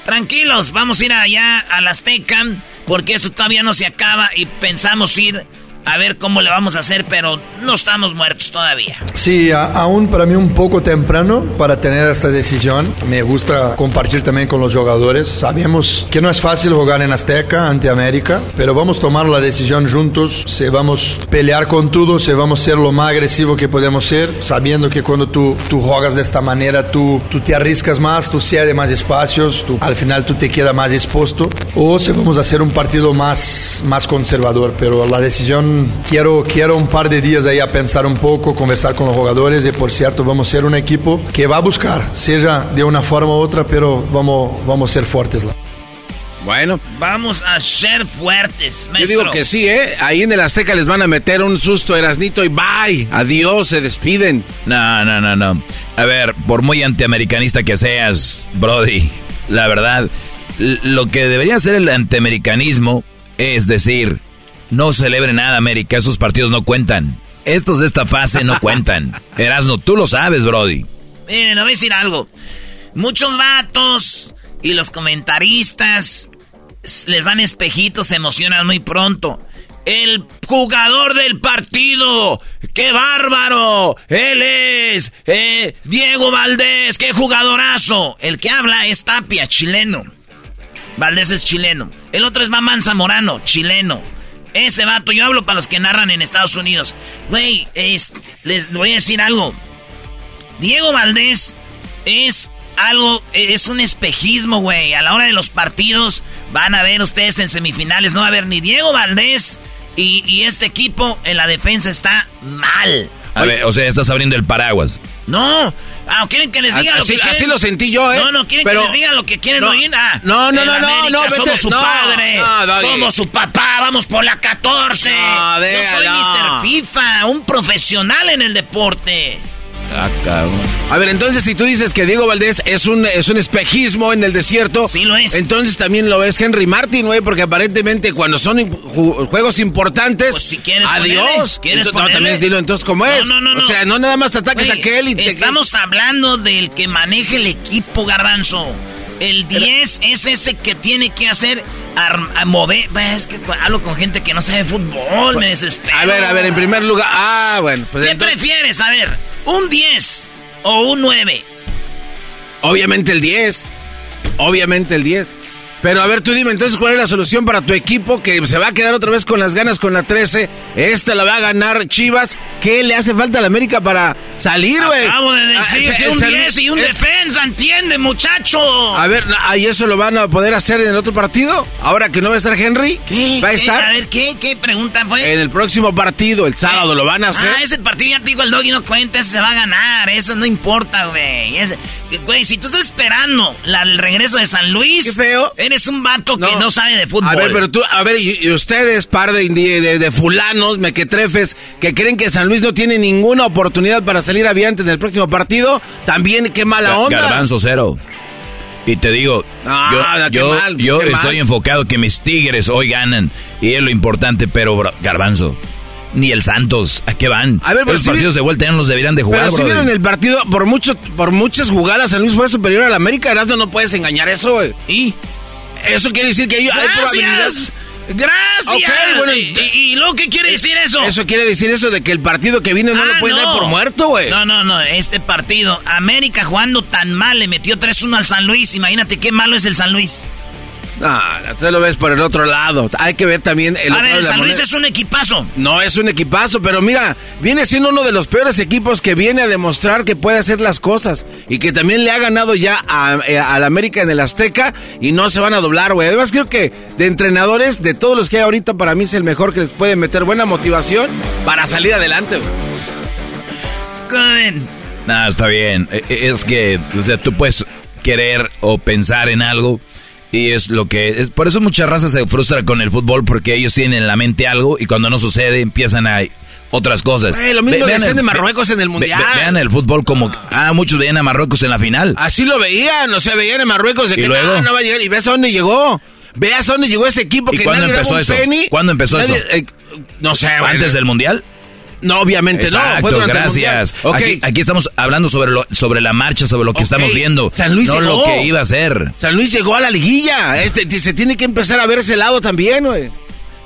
Tranquilos, vamos a ir allá al Azteca porque eso todavía no se acaba y pensamos ir a ver cómo le vamos a hacer, pero no estamos muertos todavía. Sí, aún para mí un poco temprano para tener esta decisión. Me gusta compartir también con los jugadores. Sabemos que no es fácil jugar en Azteca ante América, pero vamos a tomar la decisión juntos. Si vamos a pelear con todo, si vamos a ser lo más agresivo que podemos ser, sabiendo que cuando tú, tú juegas de esta manera, tú, tú te arriscas más, tú cedes más espacios, tú, al final tú te quedas más expuesto. O si vamos a hacer un partido más, más conservador, pero la decisión quiero, quiero un par de días ahí a pensar un poco, conversar con los jugadores y por cierto vamos a ser un equipo que va a buscar, sea de una forma u otra, pero vamos, vamos a ser fuertes. Bueno. Vamos a ser fuertes, maestro. Yo digo que sí, ¿eh? Ahí en el Azteca les van a meter un susto Erasnito y bye. Adiós, se despiden. No, no, no, no. A ver, por muy antiamericanista que seas, Brody, la verdad, lo que debería ser el antiamericanismo es decir, no celebre nada, América. Esos partidos no cuentan. Estos de esta fase no cuentan. Erasno, tú lo sabes, Brody. Miren, voy a decir algo. Muchos vatos y los comentaristas les dan espejitos, se emocionan muy pronto. El jugador del partido, qué bárbaro, él es eh, Diego Valdés, qué jugadorazo. El que habla es Tapia, chileno. Valdés es chileno. El otro es Mamán Zamorano, chileno. Ese vato, yo hablo para los que narran en Estados Unidos. Güey, les voy a decir algo. Diego Valdés es algo, es un espejismo, güey. A la hora de los partidos van a ver ustedes en semifinales, no va a haber ni Diego Valdés y, y este equipo en la defensa está mal. A ver, o sea, estás abriendo el paraguas. No. Ah, ¿quieren que les diga lo que Así lo sentí yo, ¿eh? No, no, ¿quieren que les diga lo que quieren oír? Ah, no, no, no, no, no, vete, Somos su padre. somos su papá, vamos por la 14. No, yo soy Mr. FIFA, un profesional en el deporte. Ah, cabrón. A ver, entonces si tú dices que Diego Valdés es un, es un espejismo en el desierto. Sí lo es. Entonces también lo es Henry Martin, güey, porque aparentemente cuando son juegos importantes. Pues si quieres adiós. ponerle, ¿quieres Entonces, no, también dilo entonces como es. No, no, no, O sea, no nada más te ataques Güey, a aquel y te Estamos hablando del que maneja el equipo, Garbanzo. El 10 es ese que tiene que hacer a mover. Bah, Es que hablo con gente que no sabe fútbol, me desespero. A ver, a ver, en primer lugar. Ah, bueno. Pues ¿Qué entonces- prefieres? A ver, ¿un 10 o un 9? Obviamente el 10. Obviamente el 10. Pero a ver, tú dime entonces cuál es la solución para tu equipo que se va a quedar otra vez con las ganas con la 13. Esta la va a ganar Chivas. ¿Qué le hace falta a la América para salir, güey? Acabo de decir Ah, que el un San- 10 y un eh, defensa, ¿entiende, muchacho? A ver, ¿y eso lo van a poder hacer en el otro partido? Ahora que no va a estar Henry. ¿Qué? ¿Va a ¿Qué? estar? A ver, ¿qué, qué pregunta fue? En el próximo partido, el sábado, lo van a hacer. Ah, ese partido ya te digo, el doggy no cuenta, ese se va a ganar, eso no importa, güey. Güey, si tú estás esperando la- el regreso de San Luis, Qué feo. eres un vato que no sabe de fútbol. A ver, pero tú, a ver, y, y ustedes, par de, de, de- fulanos, mequetrefes, que creen que San Luis no tiene ninguna oportunidad para salir aviante en el próximo partido, también qué mala onda. Garbanzo cero. Y te digo, Ah, yo, qué yo, mal, yo qué estoy mal. enfocado que mis tigres hoy ganan. Y es lo importante, pero bro, Garbanzo, ni el Santos, ¿a qué van? A ver, pero los si partidos vi- de vuelta ya no los deberían de jugar, Pero si brother. vieron el partido, por mucho, por muchas jugadas, San Luis fue superior al América. Erasmo, no puedes engañar eso, güey. ¿Y? Eso quiere decir que hay, hay probabilidad. ¡Gracias! ¡Gracias! Ok, bueno, ¿Y, y- luego qué quiere decir eso? Eso quiere decir eso de que el partido que viene no Ah, lo pueden dar por muerto, güey. No, no, no, este partido, América jugando tan mal, le metió 3-1 al San Luis, imagínate qué malo es el San Luis. No, tú lo ves por el otro lado. Hay que ver también el A otro ver, lado el San Luis es un equipazo. No es un equipazo, pero mira, viene siendo uno de los peores equipos que viene a demostrar que puede hacer las cosas y que también le ha ganado ya a, eh, al América en el Azteca y no se van a doblar, güey. Además creo que de entrenadores, de todos los que hay ahorita, para mí es el mejor que les puede meter buena motivación para salir adelante, güey. No, está bien. E- e- Es que, o sea, tú puedes querer o pensar en algo y es lo que es. Por eso mucha raza se frustra con el fútbol porque ellos tienen en la mente algo y cuando no sucede empiezan a otras cosas. Güey, lo mismo Ve- decían el- de Marruecos en el Mundial. ve- vean el fútbol como ah muchos veían a Marruecos en la final. Así lo veían, o sea, veían en Marruecos de ¿Y que luego? no, no va a llegar. Y ves a dónde llegó. Veas a dónde llegó ese equipo ¿Y que cuándo nadie daba empezó un eso? penny. ¿Cuándo empezó Nadie- eso? eh, no sé. Antes del mundial. No, obviamente no. Fue Exacto, durante el gracias. Mundial. Ok. Aquí, aquí estamos hablando sobre lo, sobre la marcha, sobre lo que estamos viendo. San Luis no llegó. lo que iba a ser. San Luis llegó a la liguilla. Este, se tiene que empezar a ver ese lado también, güey.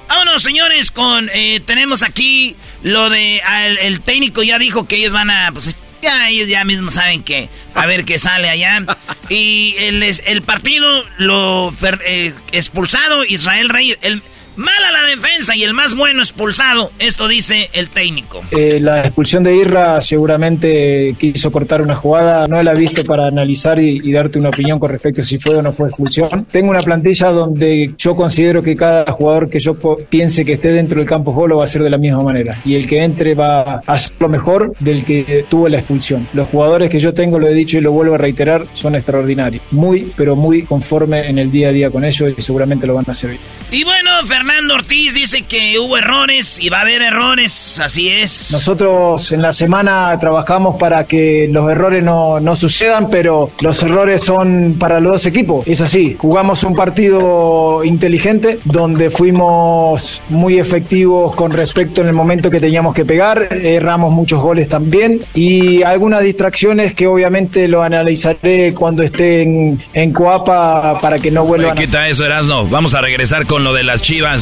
Vámonos, señores, con... eh, tenemos aquí lo de... al- el técnico ya dijo que ellos van a... Pues, ya ellos ya mismos saben que... A ver qué sale allá. Y el, es- el partido lo... fer- eh, expulsado Israel Rey... El, mal a la defensa y el más bueno expulsado. Esto dice el técnico. Eh, la expulsión de Irra seguramente quiso cortar una jugada, no la he visto para analizar y, y darte una opinión con respecto a si fue o no fue expulsión. Tengo una plantilla donde yo considero que cada jugador que yo piense que esté dentro del campo juego lo va a hacer de la misma manera y el que entre va a hacer lo mejor del que tuvo la expulsión. Los jugadores que yo tengo, lo he dicho y lo vuelvo a reiterar, son extraordinarios. Muy, pero muy conforme en el día a día con ellos y seguramente lo van a hacer bien. Y bueno, Fernando Ortiz dice que hubo errores y va a haber errores. Así es. Nosotros en la semana trabajamos para que los errores no, no sucedan, pero los errores son para los dos equipos. Es así, jugamos un partido inteligente donde fuimos muy efectivos con respecto en el momento que teníamos que pegar, erramos muchos goles también y algunas distracciones que obviamente lo analizaré cuando esté en, en Coapa para que no vuelvan Oye, a... quita eso, Erasno. Vamos a regresar con lo de las chivas.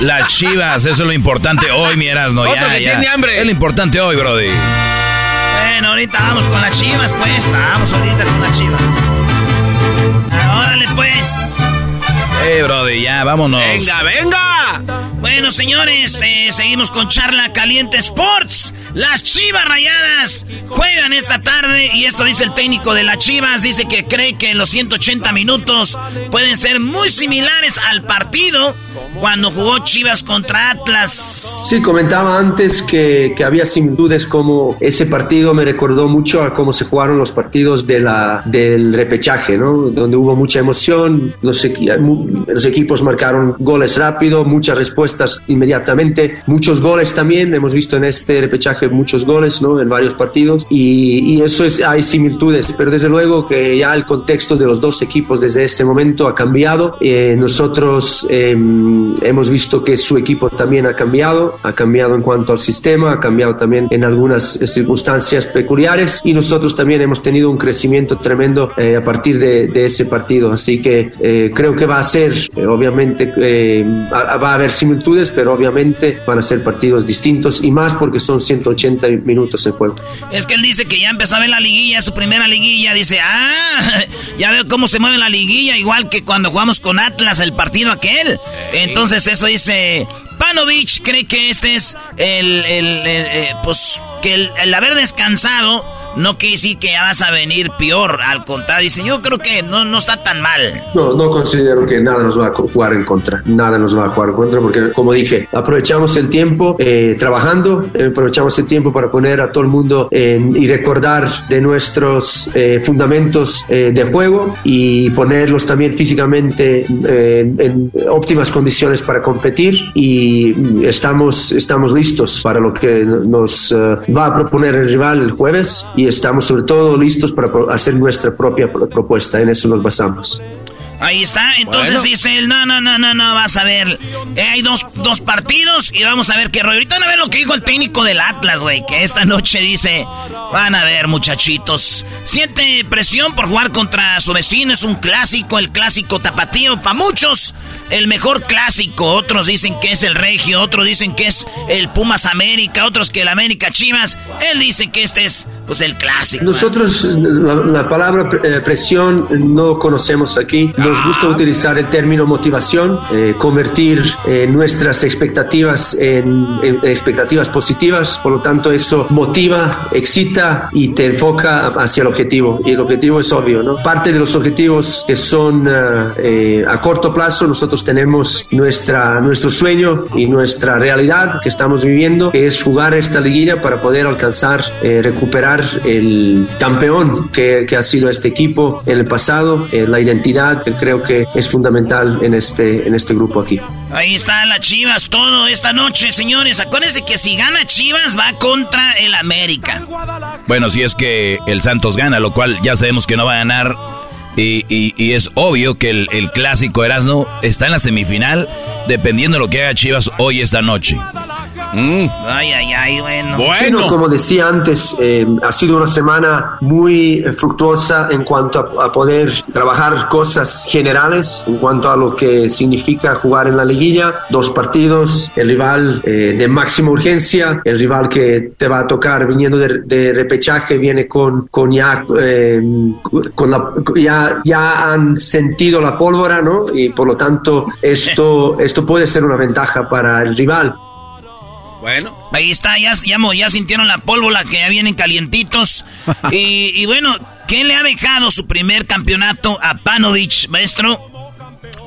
Las chivas, eso es lo importante hoy, mi Erasno. Otro Ya, que ya. tiene hambre. Es lo importante hoy, Brody. Bueno, ahorita vamos con las chivas, pues. Vamos ahorita con las chivas. Órale, pues. Eh, Brody, ya, vámonos. ¡Venga, venga! Bueno, señores, eh, seguimos con Charla Caliente Sports. Las Chivas Rayadas juegan esta tarde y esto dice el técnico de las Chivas. Dice que cree que los 180 minutos pueden ser muy similares al partido cuando jugó Chivas contra Atlas. Sí, comentaba antes que, había similitudes como ese partido me recordó mucho a cómo se jugaron los partidos del repechaje, ¿no? Donde hubo mucha emoción, los, los equipos marcaron goles rápido, muchas respuestas inmediatamente, muchos goles también hemos visto en este repechaje muchos goles, ¿no? En varios partidos y, y eso es, hay similitudes, pero desde luego que ya el contexto de los dos equipos desde este momento ha cambiado. Eh, nosotros eh, hemos visto que su equipo también ha cambiado, ha cambiado en cuanto al sistema, ha cambiado también en algunas circunstancias peculiares y nosotros también hemos tenido un crecimiento tremendo eh, a partir de, de, ese partido. Así que eh, creo que va a ser, eh, obviamente, va a haber similitudes, pero obviamente van a ser partidos distintos y más porque son 180 minutos en juego. Es que él dice que ya empezó a ver la liguilla, su primera liguilla, dice, ah, ya veo cómo se mueve la liguilla, igual que cuando jugamos con Atlas el partido aquel. Entonces eso dice, Panovich cree que este es el, el, eh, pues, que el, el haber descansado no quiere decir que ya vas a venir peor. Al contrario, dice, yo creo que no, no está tan mal. No, no considero que nada nos va a jugar en contra. Nada nos va a jugar en contra porque, como dije, aprovechamos el tiempo eh, trabajando, eh, aprovechamos el tiempo para poner a todo el mundo y recordar de nuestros eh, fundamentos eh, de juego y ponerlos también físicamente en, en óptimas condiciones para competir y estamos, estamos listos para lo que nos va a proponer el rival el jueves y estamos sobre todo listos para hacer nuestra propia propuesta. En eso nos basamos. Ahí está, entonces bueno. dice él, no, no, no, no, no, vas a ver. Eh, hay dos, dos, partidos y vamos a ver qué rollo. Ahorita van a ver lo que dijo el técnico del Atlas, güey, que esta noche dice, van a ver muchachitos. Siente presión por jugar contra su vecino, es un clásico, el clásico tapatío para muchos. El mejor clásico, otros dicen que es el Regio, otros dicen que es el Pumas América, otros que el América Chivas. Él dice que este es pues el clásico. Nosotros la, la palabra eh, presión no conocemos aquí. Nos Ah. gusta utilizar el término motivación, eh, convertir eh, nuestras expectativas en, en, expectativas positivas. Por lo tanto, eso motiva, excita y te enfoca hacia el objetivo. Y el objetivo es obvio, ¿no? Parte de los objetivos que son uh, a corto plazo, nosotros tenemos nuestra, nuestro sueño y nuestra realidad que estamos viviendo, que es jugar esta liguilla para poder alcanzar, eh, el campeón que, que, ha sido este equipo en el pasado, eh, la identidad que creo que es fundamental en este, en este grupo aquí. Ahí está la Chivas todo esta noche, señores. Acuérdense que si gana Chivas va contra el América. Bueno, si es que el Santos gana, lo cual ya sabemos que no va a ganar. Y, y, y es obvio que el, el clásico Erasmo está en la semifinal, dependiendo de lo que haga Chivas hoy esta noche. Mm. Ay, ay, ay, bueno. bueno. Como decía antes, eh, ha sido una semana muy fructuosa en cuanto a, a, poder trabajar cosas generales, en cuanto a lo que significa jugar en la liguilla. Dos partidos, el rival eh, de máxima urgencia, el rival que te va a tocar viniendo de, de repechaje, viene con, con ya, eh, con la, ya, ya han sentido la pólvora, ¿no? Y por lo tanto, esto, esto puede ser una ventaja para el rival. Bueno. Ahí está, ya, ya, ya sintieron la pólvora que ya vienen calientitos. y, y, bueno, ¿qué le ha dejado su primer campeonato a Panovich, maestro?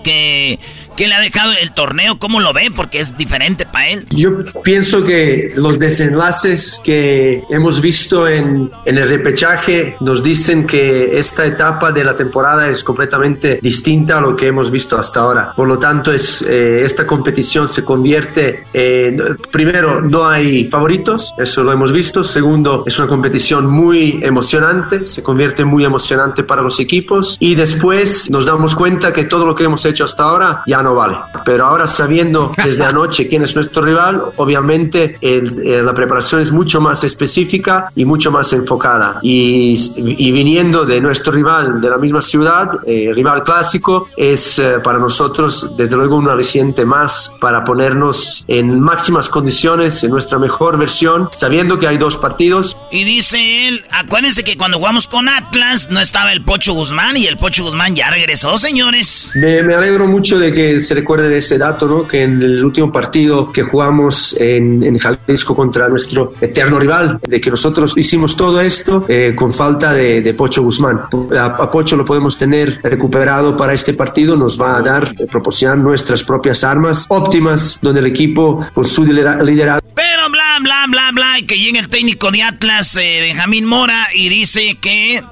Que, ¿Qué le ha dejado el torneo? ¿Cómo lo ve? Porque es diferente para él. Yo pienso que los desenlaces que hemos visto en, en, el repechaje nos dicen que esta etapa de la temporada es completamente distinta a lo que hemos visto hasta ahora. Por lo tanto, es, eh, esta competición se convierte en, primero, no hay favoritos, eso lo hemos visto. Segundo, es una competición muy emocionante, se convierte muy emocionante para los equipos. Y después nos damos cuenta que todo lo que hemos hecho hasta ahora ya no vale. Pero ahora sabiendo desde anoche quién es nuestro rival, obviamente el, el, la preparación es mucho más específica y mucho más enfocada. Y, y viniendo de nuestro rival de la misma ciudad, eh, rival clásico, es eh, para nosotros desde luego un aliciente más para ponernos en máximas condiciones, en nuestra mejor versión, sabiendo que hay dos partidos. Y dice él, acuérdense que cuando jugamos con Atlas no estaba el Pocho Guzmán y el Pocho Guzmán ya regresó, señores. Me, me alegro mucho de que se recuerde de ese dato, ¿no? Que en el último partido que jugamos en, en Jalisco contra nuestro eterno rival, de que nosotros hicimos todo esto eh, con falta de, Pocho Guzmán. A, Pocho lo podemos tener recuperado para este partido, nos va a dar, eh, proporcionar nuestras propias armas óptimas, donde el equipo, por su liderazgo. Pero bla, bla, bla, bla, que llega el técnico de Atlas, eh, Benjamín Mora, y dice que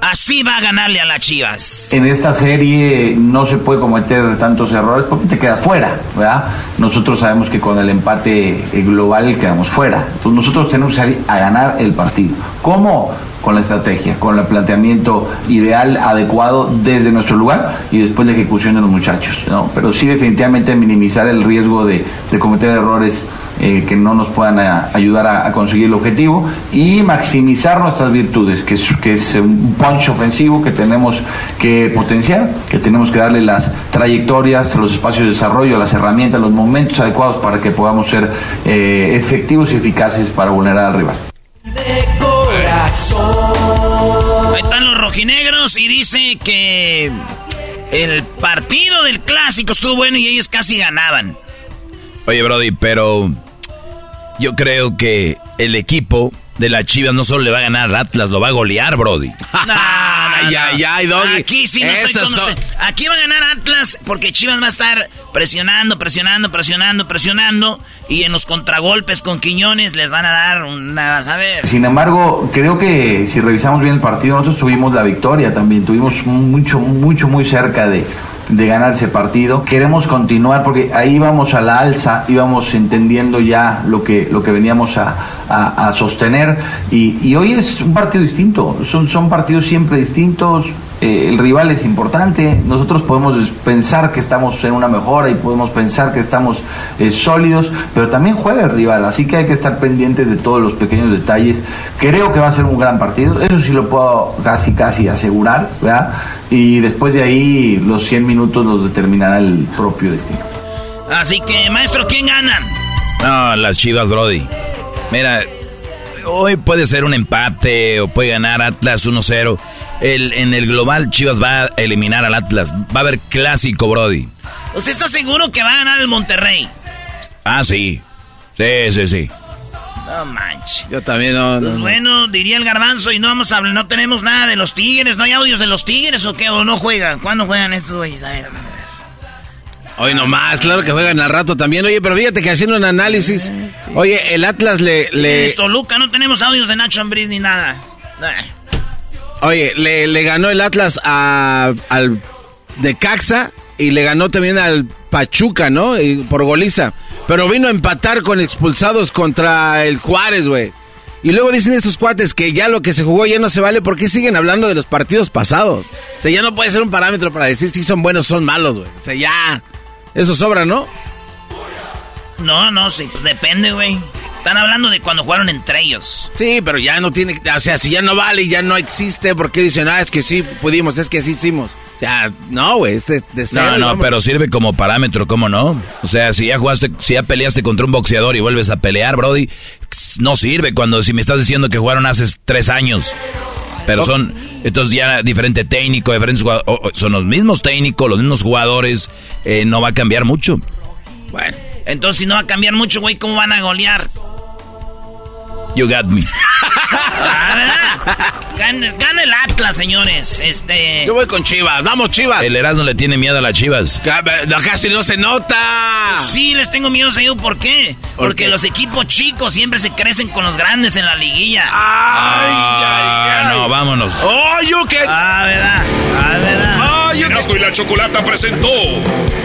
Así va a ganarle a las Chivas. En esta serie no se puede cometer tantos errores porque te quedas fuera, ¿verdad? Nosotros sabemos que con el empate global quedamos fuera. Entonces nosotros tenemos que salir a ganar el partido. ¿Cómo? Con la estrategia, con el planteamiento ideal, adecuado desde nuestro lugar y después la ejecución de los muchachos, ¿no? Pero sí definitivamente minimizar el riesgo de, cometer errores eh, que no nos puedan a- ayudar a, a conseguir el objetivo y maximizar nuestras virtudes, que es, que es un punch ofensivo que tenemos que potenciar, que tenemos que darle las trayectorias, los espacios de desarrollo, las herramientas, los momentos adecuados para que podamos ser eh, efectivos y eficaces para vulnerar al rival. Ahí están los rojinegros y dice que el partido del clásico estuvo bueno y ellos casi ganaban. Oye, Brody, pero yo creo que el equipo de la Chivas no solo le va a ganar Atlas, lo va a golear, Brody. Ay, ay, ay, Doggy. Aquí sí no estoy son-. Aquí va a ganar Atlas porque Chivas va a estar presionando, presionando, presionando, presionando. Y en los contragolpes con Quiñones les van a dar una, a ver. Sin embargo, creo que si revisamos bien el partido, nosotros tuvimos la victoria también, tuvimos mucho, mucho, muy cerca de, de ganar ese partido. Queremos continuar porque ahí íbamos a la alza, íbamos entendiendo ya lo que, lo que veníamos a, a- a sostener y, y hoy es un partido distinto, son, son partidos siempre distintos. Eh, el rival es importante, nosotros podemos pensar que estamos en una mejora y podemos pensar que estamos eh, sólidos, pero también juega el rival, así que hay que estar pendientes de todos los pequeños detalles. Creo que va a ser un gran partido, eso sí lo puedo casi casi asegurar, ¿verdad? Y después de ahí los 100 minutos los determinará el propio destino. Así que, maestro, ¿quién gana? No, las Chivas, Brody. Mira, hoy puede ser un empate o puede ganar Atlas 1-0. El, en el global, Chivas va a eliminar al Atlas. Va a haber clásico, Brody. ¿Usted está seguro que va a ganar el Monterrey? Ah, sí. Sí, sí, sí. No manches. Yo también no. Pues bueno, diría el garbanzo, y no vamos a hablar, no tenemos nada de los tigres, no hay audios de los tigres o qué, o no juegan. ¿Cuándo juegan estos güeyes? A ver. Hoy nomás, claro que juegan al rato también. Oye, pero fíjate que haciendo un análisis. Oye, el Atlas le. le Esto, Luca, no tenemos audios de Nacho Ambriz ni nada. Oye, le, ganó el Atlas a, al de Caxa y le ganó también al Pachuca, ¿no? Y por goliza. Pero vino a empatar con expulsados contra el Juárez, güey. Y luego dicen estos cuates que ya lo que se jugó ya no se vale. ¿Por qué siguen hablando de los partidos pasados? O sea, ya no puede ser un parámetro para decir si son buenos o son malos, güey. O sea, ya. Eso sobra, ¿no? No, no, sí, depende, güey. Están hablando de cuando jugaron entre ellos. Sí, pero ya no tiene, o sea, si ya no vale y ya no existe, ¿por qué dicen, ah, es que sí pudimos, es que sí hicimos? O sea, no, güey, es de, de cero, No, no, vamos. pero sirve como parámetro, ¿cómo no? O sea, si ya jugaste, si ya peleaste contra un boxeador y vuelves a pelear, Brody, no sirve cuando si me estás diciendo que jugaron hace tres años. Pero son, entonces ya diferente técnico, diferentes jugadores, son los mismos técnicos, los mismos jugadores, eh, no va a cambiar mucho. Bueno, entonces si no va a cambiar mucho, güey, ¿cómo van a golear? You got me. Ah, ¿verdad? Gana, gana el Atlas, señores. Este. Yo voy con Chivas, vamos Chivas. El Erasmo le tiene miedo a las chivas. Casi no se nota. Sí, les tengo miedo, señor. ¿Por qué? ¿Por Porque qué? los equipos chicos siempre se crecen con los grandes en la liguilla. Ah, no, vámonos. ¡Oh, you que! Ah, ¿verdad? Ah, ¿verdad? ¡Oh, you Erasmo y la Chocolata presentó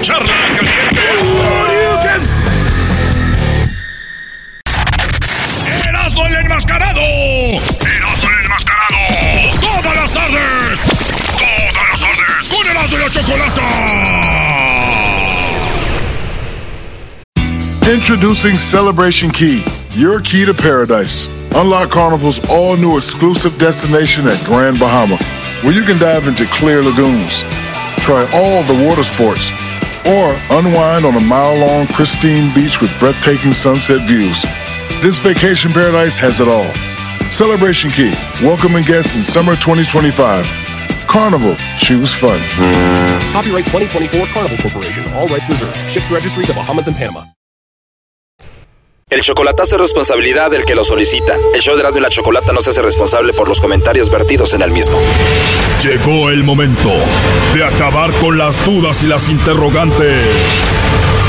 Charla Caliente Erasmo el enmascarado. Erasmo el enmascarado. Todas las tardes. Todas las tardes. Con Erasmo y la Chocolata. Introducing Celebration Key, your key to paradise. Unlock Carnival's all new exclusive destination at Grand Bahama, where you can dive into clear lagoons, try all the water sports, or unwind on a mile long pristine beach with breathtaking sunset views. This vacation paradise has it all. Celebration Key, welcoming guests in summer 2025. Carnival, choose fun. Copyright 2024 Carnival Corporation. All rights reserved. Ships registry the Bahamas and Panama. El chocolatazo es responsabilidad del que lo solicita. El show de Erasmo y la Chocolata no se hace responsable por los comentarios vertidos en el mismo. Llegó el momento de acabar con las dudas y las interrogantes.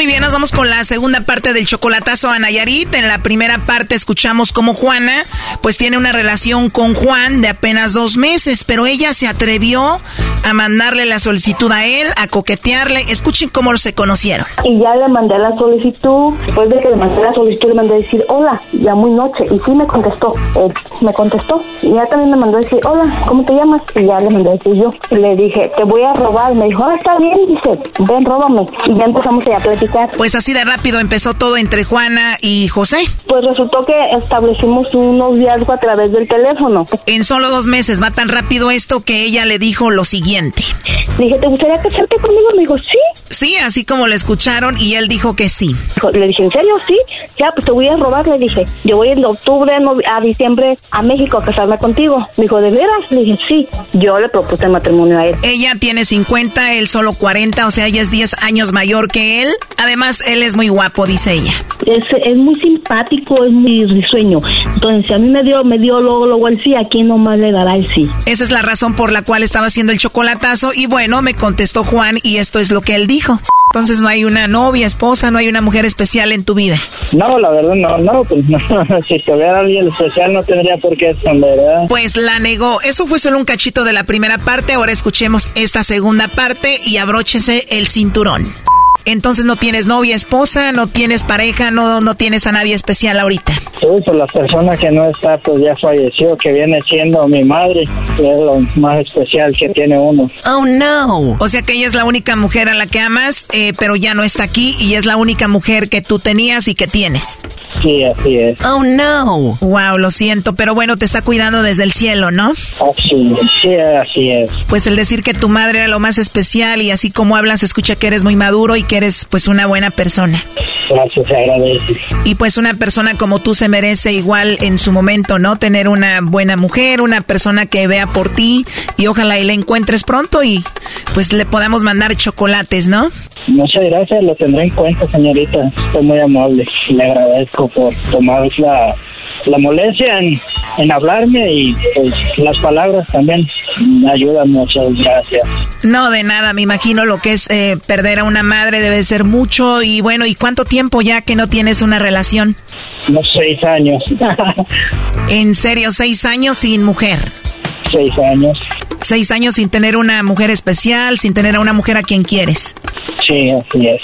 Muy bien, nos vamos con la segunda parte del chocolatazo a Nayarit. En la primera parte escuchamos cómo Juana pues tiene una relación con Juan de apenas dos meses, pero ella se atrevió a mandarle la solicitud a él, a coquetearle. Escuchen cómo se conocieron. Y ya le mandé la solicitud, después de que le mandé la solicitud le mandé a decir hola, ya muy noche, y sí me contestó, eh, me contestó. Y ya también me mandó a decir hola, ¿cómo te llamas? Y ya le mandé a decir yo. Y le dije, te voy a robar. Me dijo, ah, está bien, dice, ven, róbame. Y ya empezamos a platicar pues así de rápido empezó todo entre Juana y José. Pues resultó que establecimos un noviazgo a través del teléfono. En solo dos meses va tan rápido esto que ella le dijo lo siguiente. dije, ¿te gustaría casarte conmigo? Me dijo, sí. Sí, así como lo escucharon y él dijo que sí. Le dije, ¿en serio? Sí. Ya, pues te voy a robar, le dije. Yo voy en octubre a diciembre a México a casarme contigo. Me dijo, ¿de veras? Le dije, sí. Yo le propuse matrimonio a él. Ella tiene 50, él solo 40, o sea, ella es 10 años mayor que él. Además, él es muy guapo, dice ella. Es, es muy simpático, es muy risueño. Entonces, si a mí me dio, me dio luego, luego el sí, ¿a quién nomás le dará el sí? Esa es la razón por la cual estaba haciendo el chocolatazo. Y bueno, me contestó Juan y esto es lo que él dijo. Entonces no hay una novia, esposa, no hay una mujer especial en tu vida. No, la verdad no, no, pues no. si tuviera alguien especial no tendría por qué esconder, ¿verdad? Pues la negó. Eso fue solo un cachito de la primera parte. Ahora escuchemos esta segunda parte y abróchese el cinturón. Entonces no tienes novia, esposa, no tienes pareja, no, no tienes a nadie especial ahorita. Sí, pues la persona que no está, pues ya falleció, que viene siendo mi madre, que es lo más especial que tiene uno. Oh, no. O sea que ella es la única mujer a la que amas, eh, pero ya no está aquí y es la única mujer que tú tenías y que tienes. Sí, así es. Oh, no. Wow, lo siento, pero bueno, te está cuidando desde el cielo, ¿no? Así, sí, así es. Pues el decir que tu madre era lo más especial y así como hablas, escucha que eres muy maduro y que eres pues una buena persona. Gracias, agradezco. Y pues una persona como tú se merece igual en su momento, ¿no? Tener una buena mujer, una persona que vea por ti y ojalá y la encuentres pronto y pues le podamos mandar chocolates, ¿no? Muchas gracias, lo tendré en cuenta, señorita. Estoy muy amable. Le agradezco por tomar la la molestia en, en hablarme y pues las palabras también me ayudan mucho, gracias. No, de nada, me imagino lo que es eh, perder a una madre debe ser mucho y bueno, ¿y cuánto tiempo ya que no tienes una relación? Unos seis años. ¿En serio, seis años sin mujer? Seis años. Seis años sin tener una mujer especial, sin tener a una mujer a quien quieres. Sí, así es.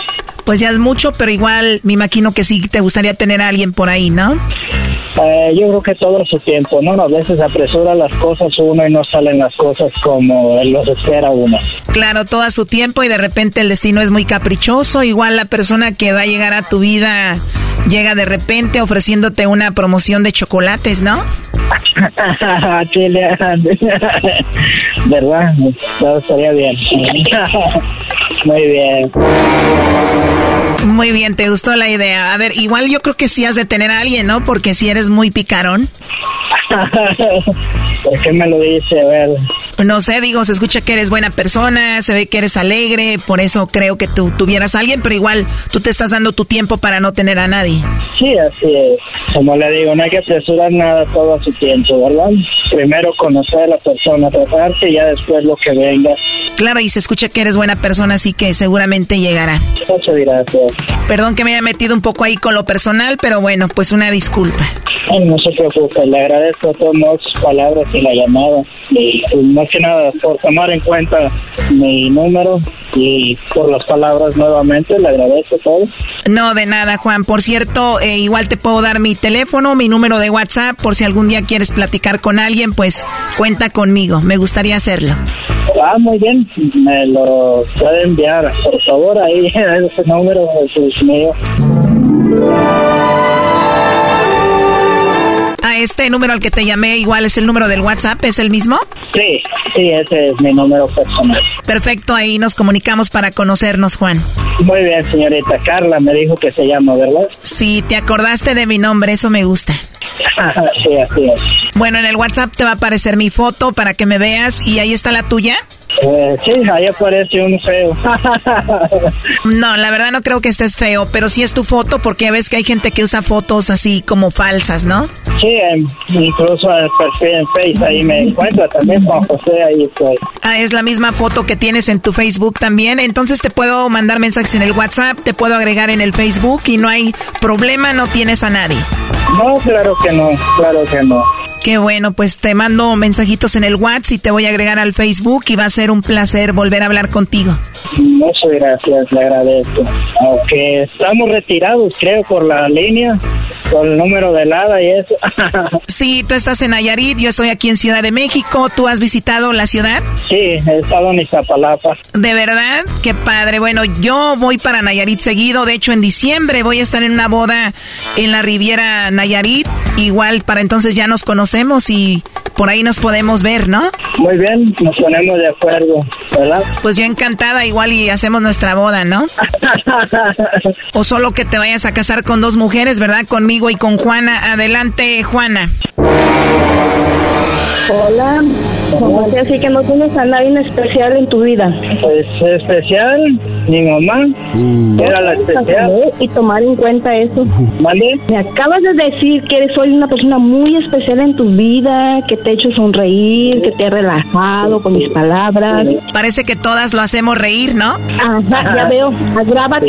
Pues ya es mucho, pero igual me imagino que sí te gustaría tener a alguien por ahí, ¿no? Eh, yo creo que todo su tiempo, ¿no? A veces apresura las cosas uno y no salen las cosas como los espera uno. Claro, todo a su tiempo y de repente el destino es muy caprichoso. Igual la persona que va a llegar a tu vida llega de repente ofreciéndote una promoción de chocolates, ¿no? ¿Verdad? Todo estaría bien. Muy bien. Muy bien, te gustó la idea. A ver, igual yo creo que sí has de tener a alguien, ¿no? Porque si eres muy picarón. ¿Por qué me lo dice? A ver. No sé, digo, se escucha que eres buena persona, se ve que eres alegre, por eso creo que tú tuvieras a alguien, pero igual tú te estás dando tu tiempo para no tener a nadie. Sí, así es. Como le digo, no hay que apresurar nada todo a su tiempo, ¿verdad? Primero conocer a la persona, tratarte y ya después lo que venga. Claro, y se escucha que eres buena persona, así que seguramente llegará. Muchas gracias. Perdón que me haya metido un poco ahí con lo personal, pero bueno, pues una disculpa. no se preocupe, le agradezco a todos sus palabras la llamada. Y pues, más que nada por tomar en cuenta mi número y por las palabras nuevamente, le agradezco todo. No, de nada, Juan. Por cierto, eh, igual te puedo dar mi teléfono, mi número de WhatsApp, por si algún día quieres platicar con alguien, pues cuenta conmigo. Me gustaría hacerlo. Ah, muy bien. Me lo puede enviar, por favor, ahí, ese número, es mío. Este número al que te llamé, igual es el número del WhatsApp, ¿es el mismo? Sí, sí, ese es mi número personal. Perfecto, ahí nos comunicamos para conocernos, Juan. Muy bien, señorita Carla, me dijo que se llama, ¿verdad? Sí, te acordaste de mi nombre, eso me gusta. sí, así es. Bueno, en el WhatsApp te va a aparecer mi foto para que me veas y ahí está la tuya. Eh, sí, ahí aparece un feo. no, la verdad no creo que estés feo, pero sí es tu foto porque ves que hay gente que usa fotos así como falsas, ¿no? Sí, incluso en el perfil en Face ahí me encuentra también con José, ahí estoy. Ah, es la misma foto que tienes en tu Facebook también, entonces te puedo mandar mensajes en el WhatsApp, te puedo agregar en el Facebook y no hay problema, no tienes a nadie. No, claro que no, claro que no. Qué bueno, pues te mando mensajitos en el WhatsApp y te voy a agregar al Facebook y va a ser un placer volver a hablar contigo. Muchas gracias, le agradezco. Aunque estamos retirados, creo, por la línea, por el número de lada y eso. sí, tú estás en Nayarit, yo estoy aquí en Ciudad de México. ¿Tú has visitado la ciudad? Sí, he estado en Iztapalapa. ¿De verdad? Qué padre. Bueno, yo voy para Nayarit seguido. De hecho, en diciembre voy a estar en una boda en la Riviera Nayarit. Igual para entonces ya nos conocemos y por ahí nos podemos ver, ¿no? Muy bien, nos ponemos de acuerdo, ¿verdad? Pues yo encantada, igual y hacemos nuestra boda, ¿no? o solo que te vayas a casar con dos mujeres, ¿verdad? Conmigo y con Juana. Adelante, Juana. Hola, así que no tienes a nadie en especial en tu vida. Pues especial, mi mamá uh. era la especial. Y tomar en cuenta eso. ¿Vale? Me acabas de decir que soy una persona muy especial en tu vida, que te he hecho sonreír, que te he relajado con mis palabras. Parece que todas lo hacemos reír, ¿no? Ajá, ya veo. Grábate,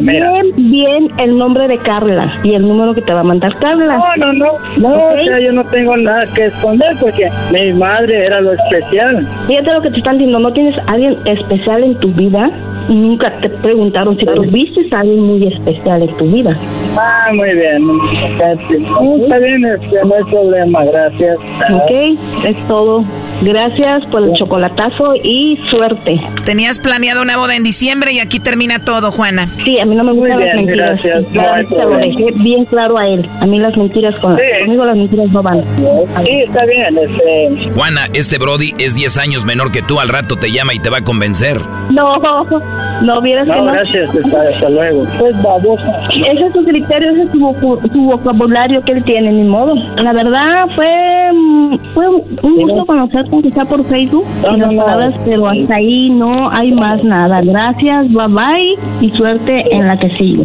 bien, bien el nombre de Carla y el número que te va a mandar Carla. No, no, no. No, yo no tengo nada que esconder porque mi madre era lo especial. Fíjate lo que te están diciendo, ¿no tienes alguien especial en tu vida? Nunca te preguntaron si tú viste a alguien muy especial en tu vida. Ah, muy bien. Está bien, este, no hay problema, gracias. Ok, es todo. Gracias por el chocolatazo y suerte. Tenías planeado una boda en diciembre y aquí termina todo, Juana. Sí, a mí no me gustan las mentiras. Gracias. No lo dejé bien claro a él. A mí las mentiras con, conmigo las mentiras no van. Sí, está bien. Este... Juana, este Brody es 10 años menor que tú. Al rato te llama y te va a convencer. No, no, vieras no, que no. gracias. Hasta, luego. Pues babosa. Ese es su criterio, ese es su, su, vocabulario que él tiene, ni modo. La verdad fue, fue un gusto conocer quizá por Facebook no, y las palabras, pero hasta ahí no hay más nada. Gracias, bye bye y suerte en la que sigue.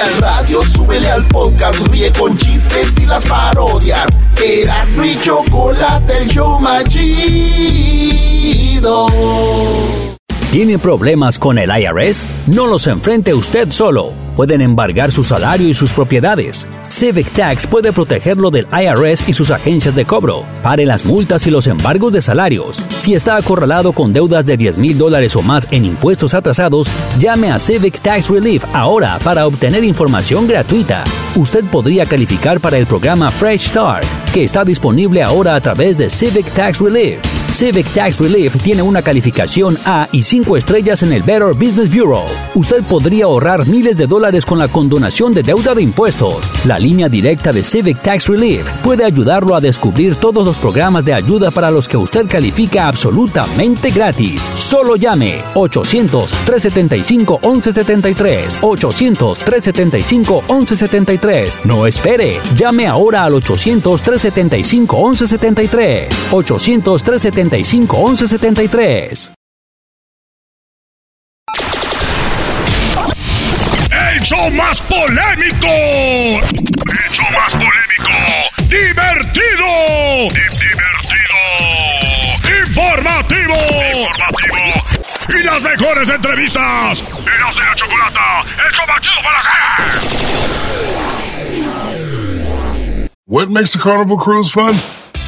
Al radio, súbele al podcast, ríe con chistes y las parodias. Eras mi chocolate, el show más chido. ¿Tiene problemas con el IRS? No los enfrente usted solo. Pueden embargar su salario y sus propiedades. Civic Tax puede protegerlo del IRS y sus agencias de cobro. Pare las multas y los embargos de salarios. Si está acorralado con deudas de 10 mil dólares o más en impuestos atrasados, llame a Civic Tax Relief ahora para obtener información gratuita. Usted podría calificar para el programa Fresh Start, que está disponible ahora a través de Civic Tax Relief. Civic Tax Relief tiene una calificación A y 5 estrellas en el Better Business Bureau. Usted podría ahorrar miles de dólares con la condonación de deuda de impuestos. La línea directa de Civic Tax Relief puede ayudarlo a descubrir todos los programas de ayuda para los que usted califica absolutamente gratis. Solo llame 800-375-1173. 800-375-1173. No espere. Llame ahora al 800-375-1173. 800-375-1173. El show más polémico. El show más polémico. Divertido. Divertido. Informativo. Informativo. Y las mejores entrevistas. Eras de la chocolata. El show más chido para hacer. What makes a carnival cruise fun?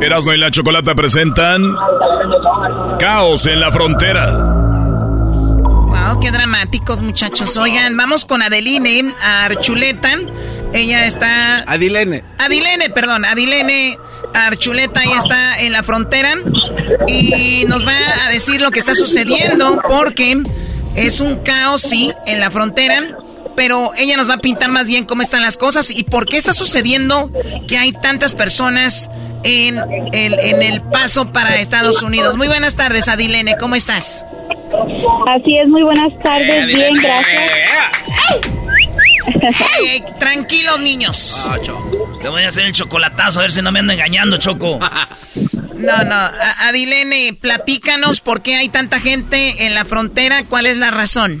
Erasmo y la Chocolata presentan Caos en la Frontera. Wow, qué dramáticos, muchachos. Oigan, vamos con Adeline Archuleta. Ella está. Adilene. Adilene, perdón. Adilene Archuleta, ahí está en la frontera. Y nos va a decir lo que está sucediendo, porque es un caos, sí, en la frontera. Pero ella nos va a pintar más bien cómo están las cosas y por qué está sucediendo que hay tantas personas en el, en el paso para Estados Unidos. Muy buenas tardes, Adilene, ¿cómo estás? Así es, muy buenas tardes, bien, gracias. Ey, tranquilos, niños. Ah, Choco. Le voy a hacer el chocolatazo a ver si no me ando engañando, Choco. No, no. Adilene, platícanos por qué hay tanta gente en la frontera. ¿Cuál es la razón?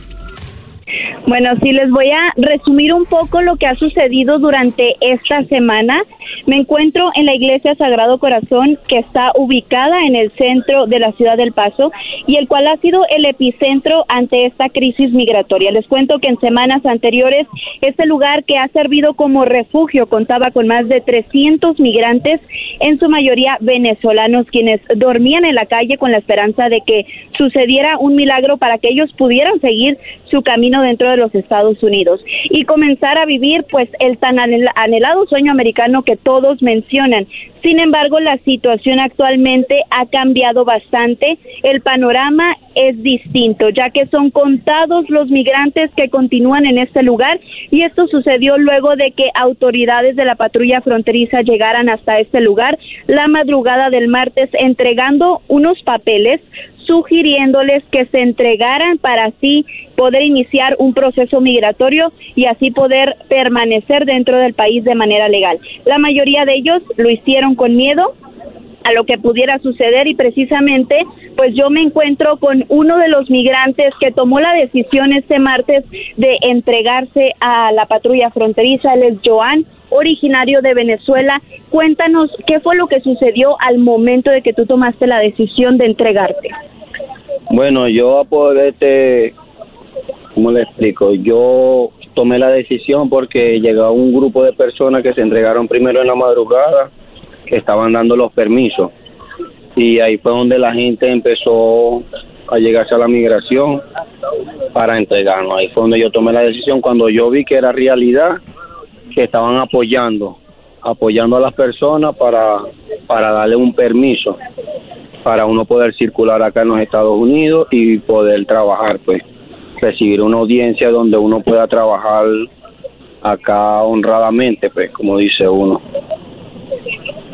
Bueno, sí, les voy a resumir un poco lo que ha sucedido durante esta semana. Me encuentro en la Iglesia Sagrado Corazón, que está ubicada en el centro de la ciudad del Paso y el cual ha sido el epicentro ante esta crisis migratoria. Les cuento que en semanas anteriores este lugar que ha servido como refugio contaba con más de 300 migrantes, en su mayoría venezolanos, quienes dormían en la calle con la esperanza de que sucediera un milagro para que ellos pudieran seguir su camino dentro de los Estados Unidos y comenzar a vivir pues el tan anhel- anhelado sueño americano que todos mencionan. Sin embargo, la situación actualmente ha cambiado bastante. El panorama es distinto, ya que son contados los migrantes que continúan en este lugar y esto sucedió luego de que autoridades de la patrulla fronteriza llegaran hasta este lugar la madrugada del martes entregando unos papeles sugiriéndoles que se entregaran para así poder iniciar un proceso migratorio y así poder permanecer dentro del país de manera legal. La mayoría de ellos lo hicieron con miedo a lo que pudiera suceder y precisamente pues yo me encuentro con uno de los migrantes que tomó la decisión este martes de entregarse a la patrulla fronteriza, él es Joan, originario de Venezuela. Cuéntanos qué fue lo que sucedió al momento de que tú tomaste la decisión de entregarte. Bueno, yo por este, ¿cómo le explico? Yo tomé la decisión porque llegó un grupo de personas que se entregaron primero en la madrugada, que estaban dando los permisos. Y ahí fue donde la gente empezó a llegarse a la migración para entregarnos. Ahí fue donde yo tomé la decisión cuando yo vi que era realidad, que estaban apoyando, apoyando a las personas para, para darle un permiso para uno poder circular acá en los Estados Unidos y poder trabajar, pues recibir una audiencia donde uno pueda trabajar acá honradamente, pues como dice uno.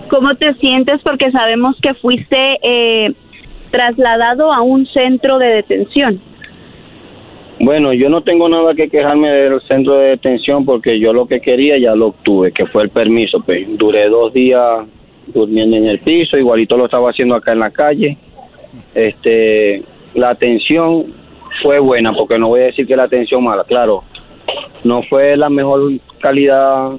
¿Cómo te sientes? Porque sabemos que fuiste eh, trasladado a un centro de detención. Bueno, yo no tengo nada que quejarme del centro de detención porque yo lo que quería ya lo obtuve, que fue el permiso. Pues duré dos días durmiendo en el piso, igualito lo estaba haciendo acá en la calle. Este, la atención fue buena, porque no voy a decir que la atención mala, claro, no fue la mejor calidad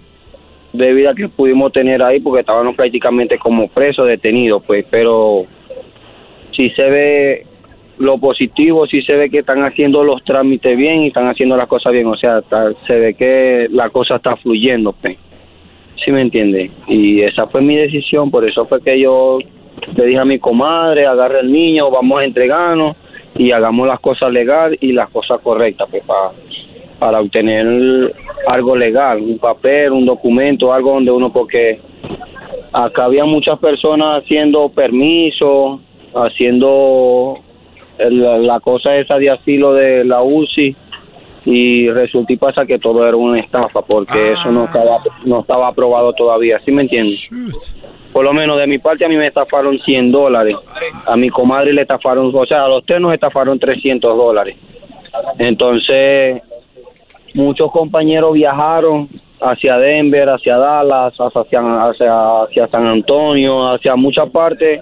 de vida que pudimos tener ahí porque estábamos prácticamente como presos detenidos, pues, pero si se ve lo positivo, sí se ve que están haciendo los trámites bien y están haciendo las cosas bien, o sea, se ve que la cosa está fluyendo, pues. ¿Sí me entiende? Y esa fue mi decisión, por eso fue que yo le dije a mi comadre, agarre al niño, vamos a entregarnos y hagamos las cosas legales y las cosas correctas, pues, para, para obtener algo legal, un papel, un documento, algo donde uno, porque acá había muchas personas haciendo permisos, haciendo el- la cosa esa de asilo de la UCI y resulta y pasa que todo era una estafa porque eso no estaba no estaba aprobado todavía, ¿sí me entiendes? Por lo menos de mi parte a mí me estafaron 100 dólares, a mi comadre le estafaron, o sea, a los tres nos estafaron 300 dólares. Entonces, muchos compañeros viajaron hacia Denver, hacia Dallas, hacia, hacia, hacia San Antonio, hacia muchas partes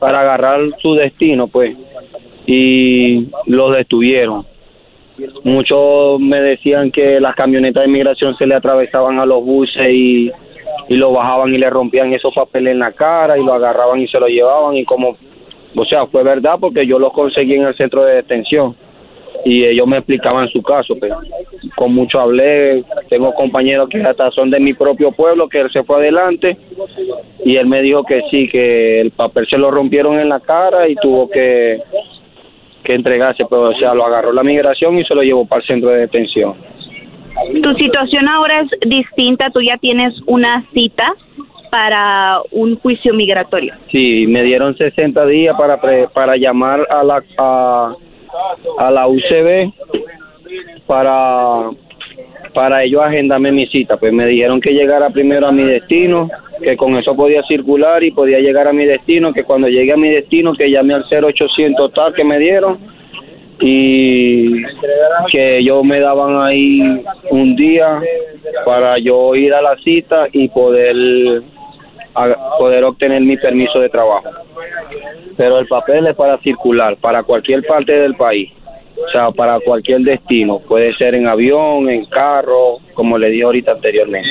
para agarrar su destino, pues, y los detuvieron. Muchos me decían que las camionetas de inmigración se le atravesaban a los buses y, y lo bajaban y le rompían esos papeles en la cara y lo agarraban y se lo llevaban y como, o sea, fue verdad porque yo los conseguí en el centro de detención. y ellos me explicaban su caso. Pues. Con mucho hablé, tengo compañeros que hasta son de mi propio pueblo, que él se fue adelante y él me dijo que sí, que el papel se lo rompieron en la cara y tuvo que, que entregarse, pero o sea, lo agarró la migración y se lo llevó para el centro de detención. Tu situación ahora es distinta, tú ya tienes una cita para un juicio migratorio. Sí, me dieron 60 días para para llamar a la a, a la UCB para para ellos agendarme mi cita. Pues me dijeron que llegara primero a mi destino, que con eso podía circular y podía llegar a mi destino, que cuando llegue a mi destino que llame al 0800 tal que me dieron y que ellos me daban ahí un día para yo ir a la cita y poder poder obtener mi permiso de trabajo. Pero el papel es para circular, para cualquier parte del país, o sea, para cualquier destino. Puede ser en avión, en carro, como le dije ahorita anteriormente.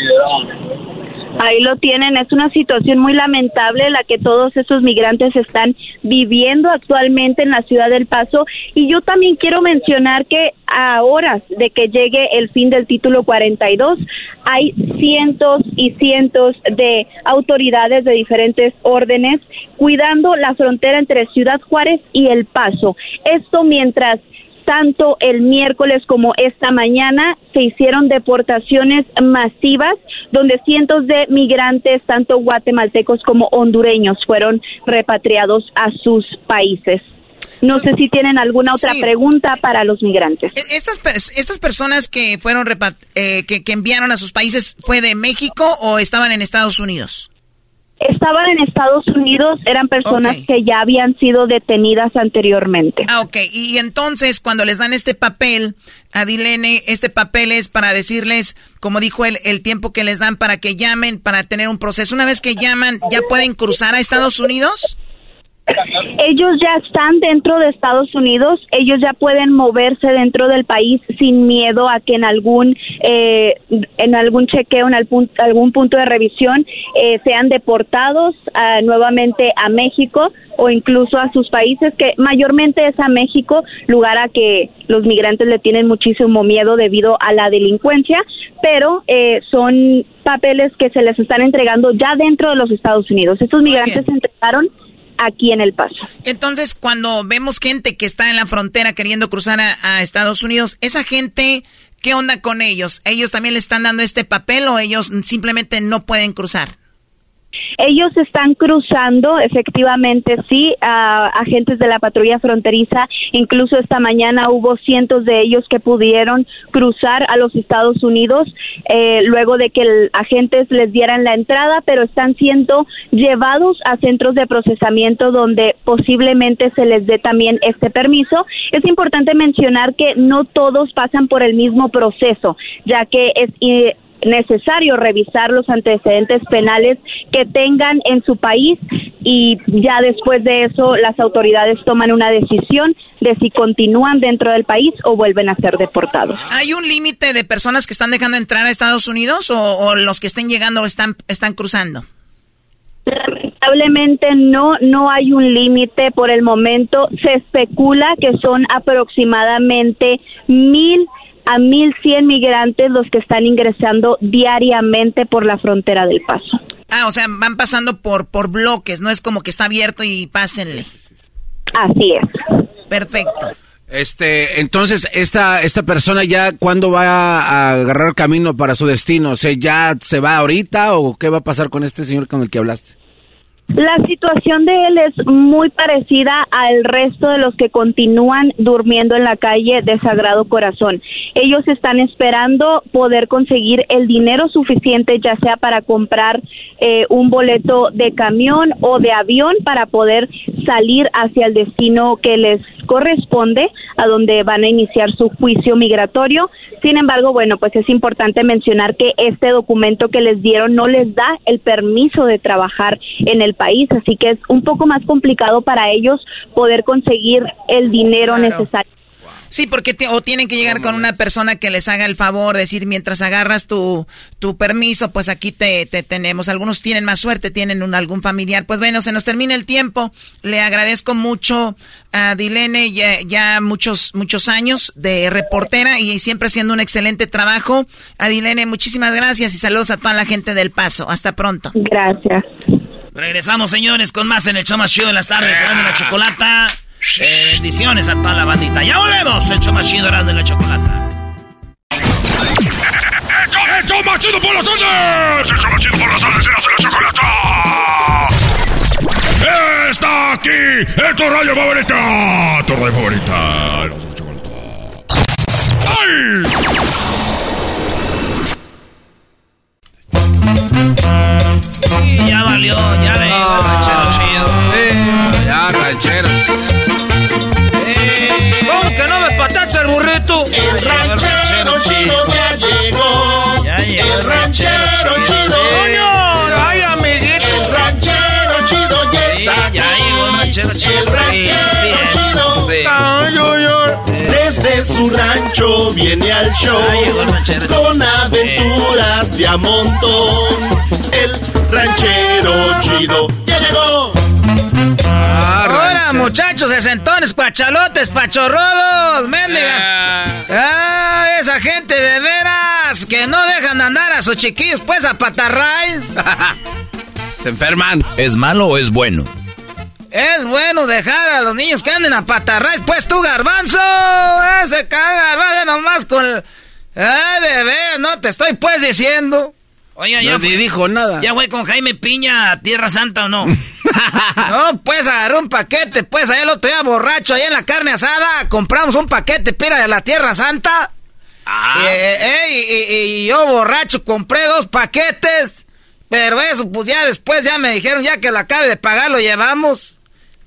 Ahí lo tienen, es una situación muy lamentable la que todos esos migrantes están viviendo actualmente en la ciudad del Paso y yo también quiero mencionar que a horas de que llegue el fin del título 42 hay cientos y cientos de autoridades de diferentes órdenes cuidando la frontera entre Ciudad Juárez y El Paso. Esto mientras tanto el miércoles como esta mañana se hicieron deportaciones masivas donde cientos de migrantes, tanto guatemaltecos como hondureños, fueron repatriados a sus países. No sé si tienen alguna otra pregunta para los migrantes. E-, estas, estas personas que fueron eh, que enviaron a sus países, ¿fue de México o estaban en Estados Unidos? Estaban en Estados Unidos, eran personas que ya habían sido detenidas anteriormente. Ah, ok. Y entonces, cuando les dan este papel a Dilene, este papel es para decirles, como dijo él, el tiempo que les dan para que llamen, para tener un proceso. Una vez que llaman, ¿ya pueden cruzar a Estados Unidos? Ellos ya están dentro de Estados Unidos, ellos ya pueden moverse dentro del país sin miedo a que en algún eh, en algún chequeo, en algún, punto de revisión, eh, sean deportados ah, nuevamente a México o incluso a sus países, que mayormente es a México, lugar a que los migrantes le tienen muchísimo miedo debido a la delincuencia, pero eh, son papeles que se les están entregando ya dentro de los Estados Unidos. Estos migrantes se entregaron aquí en El Paso. Entonces, cuando vemos gente que está en la frontera queriendo cruzar a, Estados Unidos, esa gente, ¿qué onda con ellos? ¿Ellos también le están dando este papel o ellos simplemente no pueden cruzar? Ellos están cruzando, efectivamente, sí, a agentes de la patrulla fronteriza. Incluso esta mañana hubo cientos de ellos que pudieron cruzar a los Estados Unidos eh, luego de que el, agentes les dieran la entrada, pero están siendo llevados a centros de procesamiento donde posiblemente se les dé también este permiso. Es importante mencionar que no todos pasan por el mismo proceso, ya que es necesario revisar los antecedentes penales que tengan en su país y ya después de eso las autoridades toman una decisión de si continúan dentro del país o vuelven a ser deportados. ¿Hay un límite de personas que están dejando entrar a Estados Unidos o, los que estén llegando están, están cruzando? Lamentablemente no, no hay un límite por el momento. Se especula que son aproximadamente mil a 1.100 migrantes los que están ingresando diariamente por la frontera del Paso. Ah, o sea, van pasando por, por bloques, no es como que está abierto y pásenle. Así es. Perfecto. Este, entonces, esta, esta persona ya, ¿cuándo va a agarrar camino para su destino? O sea, ¿ya se va ahorita o qué va a pasar con este señor con el que hablaste? La situación de él es muy parecida al resto de los que continúan durmiendo en la calle de Sagrado Corazón. Ellos están esperando poder conseguir el dinero suficiente, ya sea para comprar eh, un boleto de camión o de avión para poder salir hacia el destino que les corresponde, a donde van a iniciar su juicio migratorio. Sin embargo, bueno, pues es importante mencionar que este documento que les dieron no les da el permiso de trabajar en el país, así que es un poco más complicado para ellos poder conseguir el dinero necesario Sí, porque o tienen que llegar con una persona que les haga el favor, decir, mientras agarras tu, tu permiso, pues aquí te, te tenemos. Algunos tienen más suerte, tienen un, algún familiar. Pues bueno, se nos termina el tiempo. Le agradezco mucho a Dilene ya, ya muchos, muchos años de reportera y siempre haciendo un excelente trabajo. A Dilene, muchísimas gracias y saludos a toda la gente del Paso. Hasta pronto. Gracias. Regresamos, señores, con más en el show más chido de las tardes, de la chocolata. Eh, bendiciones a toda la bandita. Ya volvemos, el show más chido de la chocolata. ¡El show más chido por las tardes! ¡El show más chido por las tardes, de la chocolata! ¡Está aquí! ¡Es tu radio favorita! ¡Tu radio favorita! La chocolata. ¡Ay! Y ya valió, ya le Ah. ranchero chido. Ya, ranchero. El burrito? El ranchero chido ya llegó. Ya llegó El ranchero chido. ¡Coño! ¡Ay, amiguito! El ranchero chido ya Sí, está. ya llegó el ranchero chido. El ranchero Sí, sí chido. Sí. Ay, ay, ay. Desde su rancho viene al show Ya llegó el ranchero con aventuras de a montón. El ranchero chido ya llegó. Muchachos, sesentones, cuachalotes, pachorrodos, mendigas. Ah, esa gente de veras que no dejan andar a sus chiquillos, pues a patarrays. Se enferman. ¿Es malo o es bueno? Es bueno dejar a los niños que anden a patarrays, pues tú, garbanzo. Ese caga garbanzo nomás con. el- Ah, de veras, no te estoy pues diciendo. Ya No fue- te dijo nada. ¿Ya voy con Jaime Piña a Tierra Santa o no? no, pues agarré un paquete, pues allá el otro día borracho, allá en la carne asada, compramos un paquete, pira, de la Tierra Santa. Ah. Eh, eh, y, y- y yo borracho compré dos paquetes, pero eso, pues ya después ya me dijeron, ya que lo acabe de pagar, lo llevamos.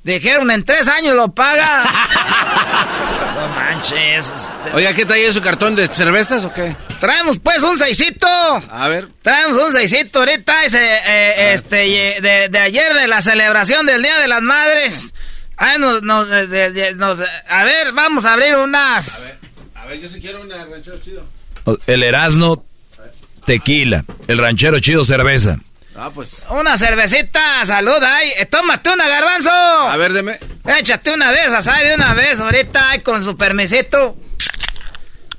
Dijeron, en tres años lo paga. no manches. este, Oiga, ¿qué trae su cartón de cervezas o qué? Traemos pues un seisito. A ver. Traemos un seisito ahorita, ese, eh, este, de, de ayer de la celebración del Día de las Madres. Ay, nos, nos, de- de- de- nos- a ver, vamos a abrir unas. A ver, yo sí quiero una ranchero chido. El Erasmo, tequila. El ranchero chido, cerveza. Ah, pues. Una cervecita, salud, ay. eh, tómate una, garbanzo. A ver, deme. Échate una de esas, ay, de una vez, ahorita, ay, con su permisito.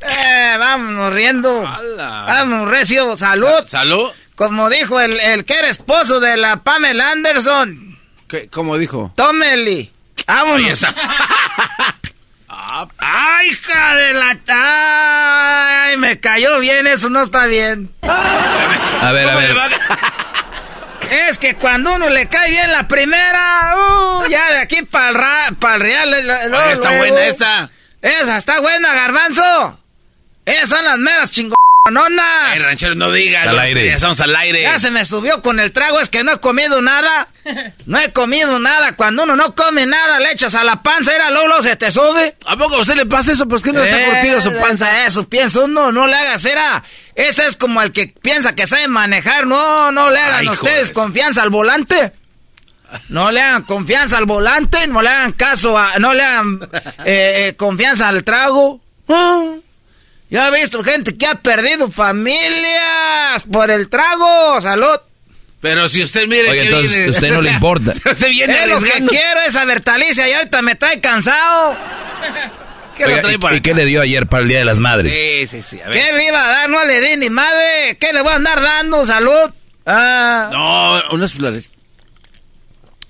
Eh, vámonos riendo. Vámonos, recio, salud. ¿Salud? Como dijo el, el que era esposo de la Pamela Anderson. ¿Qué, ¿Cómo dijo? Tómeli. Vámonos. ¡Ay, hija de la... ¡Ay, me cayó bien! Eso no está bien. A ver, a ver. Es que cuando uno le cae bien la primera, uh, ya de aquí para el real. está luego- buena esta. Esa está buena, garbanzo. Esas son las meras chingonas. Ay, ranchero, no digas. Al no, aire. Ya estamos al aire. Ya se me subió con el trago, es que no he comido nada. No he comido nada. Cuando uno no come nada, le echas a la panza, era luego se te sube. ¿A poco a usted le pasa eso? Pues que no está Eh, curtido su panza. Eso piensa uno, no le hagas, era. Ese es como el que piensa que sabe manejar. No, no le hagan Ay, ustedes de- confianza al volante. No le hagan confianza al volante, no le hagan caso a. No le hagan eh, eh, confianza al trago. Ah, Ya he visto gente que ha perdido familias por el trago. Salud. Pero si usted mire Oye, que entonces, viene... usted no le importa. usted viene Es lo que quiero, esa Bertalicia, y ahorita me trae cansado. ¿Qué Oiga, trae ¿y- para ¿Y qué le dio ayer para el Día de las Madres? Sí, sí, sí. A ver. ¿Qué le iba a dar? No le di ni madre. ¿Qué le voy a andar dando? Salud. Ah. No, unas flores.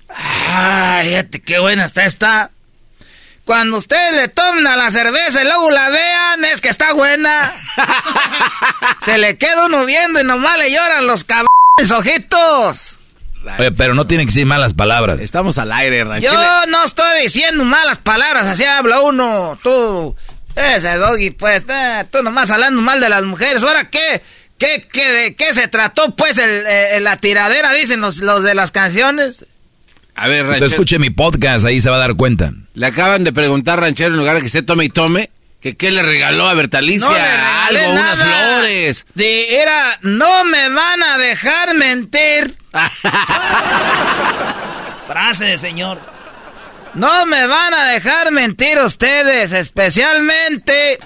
Ay, fíjate qué buena está esta. Cuando ustedes le toman a la cerveza y luego la vean, es que está buena. Se le queda uno viendo y nomás le lloran los cabrones ojitos. Oye, pero no tiene que decir malas palabras. Estamos al aire, ranchero. Yo no estoy diciendo malas palabras, así habla uno. Tú, ese doggy, pues, eh, tú nomás hablando mal de las mujeres. ¿Ahora qué? ¿Qué, qué, de qué se trató, pues, el, eh, la tiradera, dicen los, los de las canciones? A ver, Usted ranchero. escuche mi podcast, ahí se va a dar cuenta. Le acaban de preguntar, ranchero, en lugar de que usted tome y tome, que qué le regaló a Bertalicia. No le Algo, unas flores. De, era, no me van a dejar mentir. Frase de señor. No me van a dejar mentir ustedes, especialmente,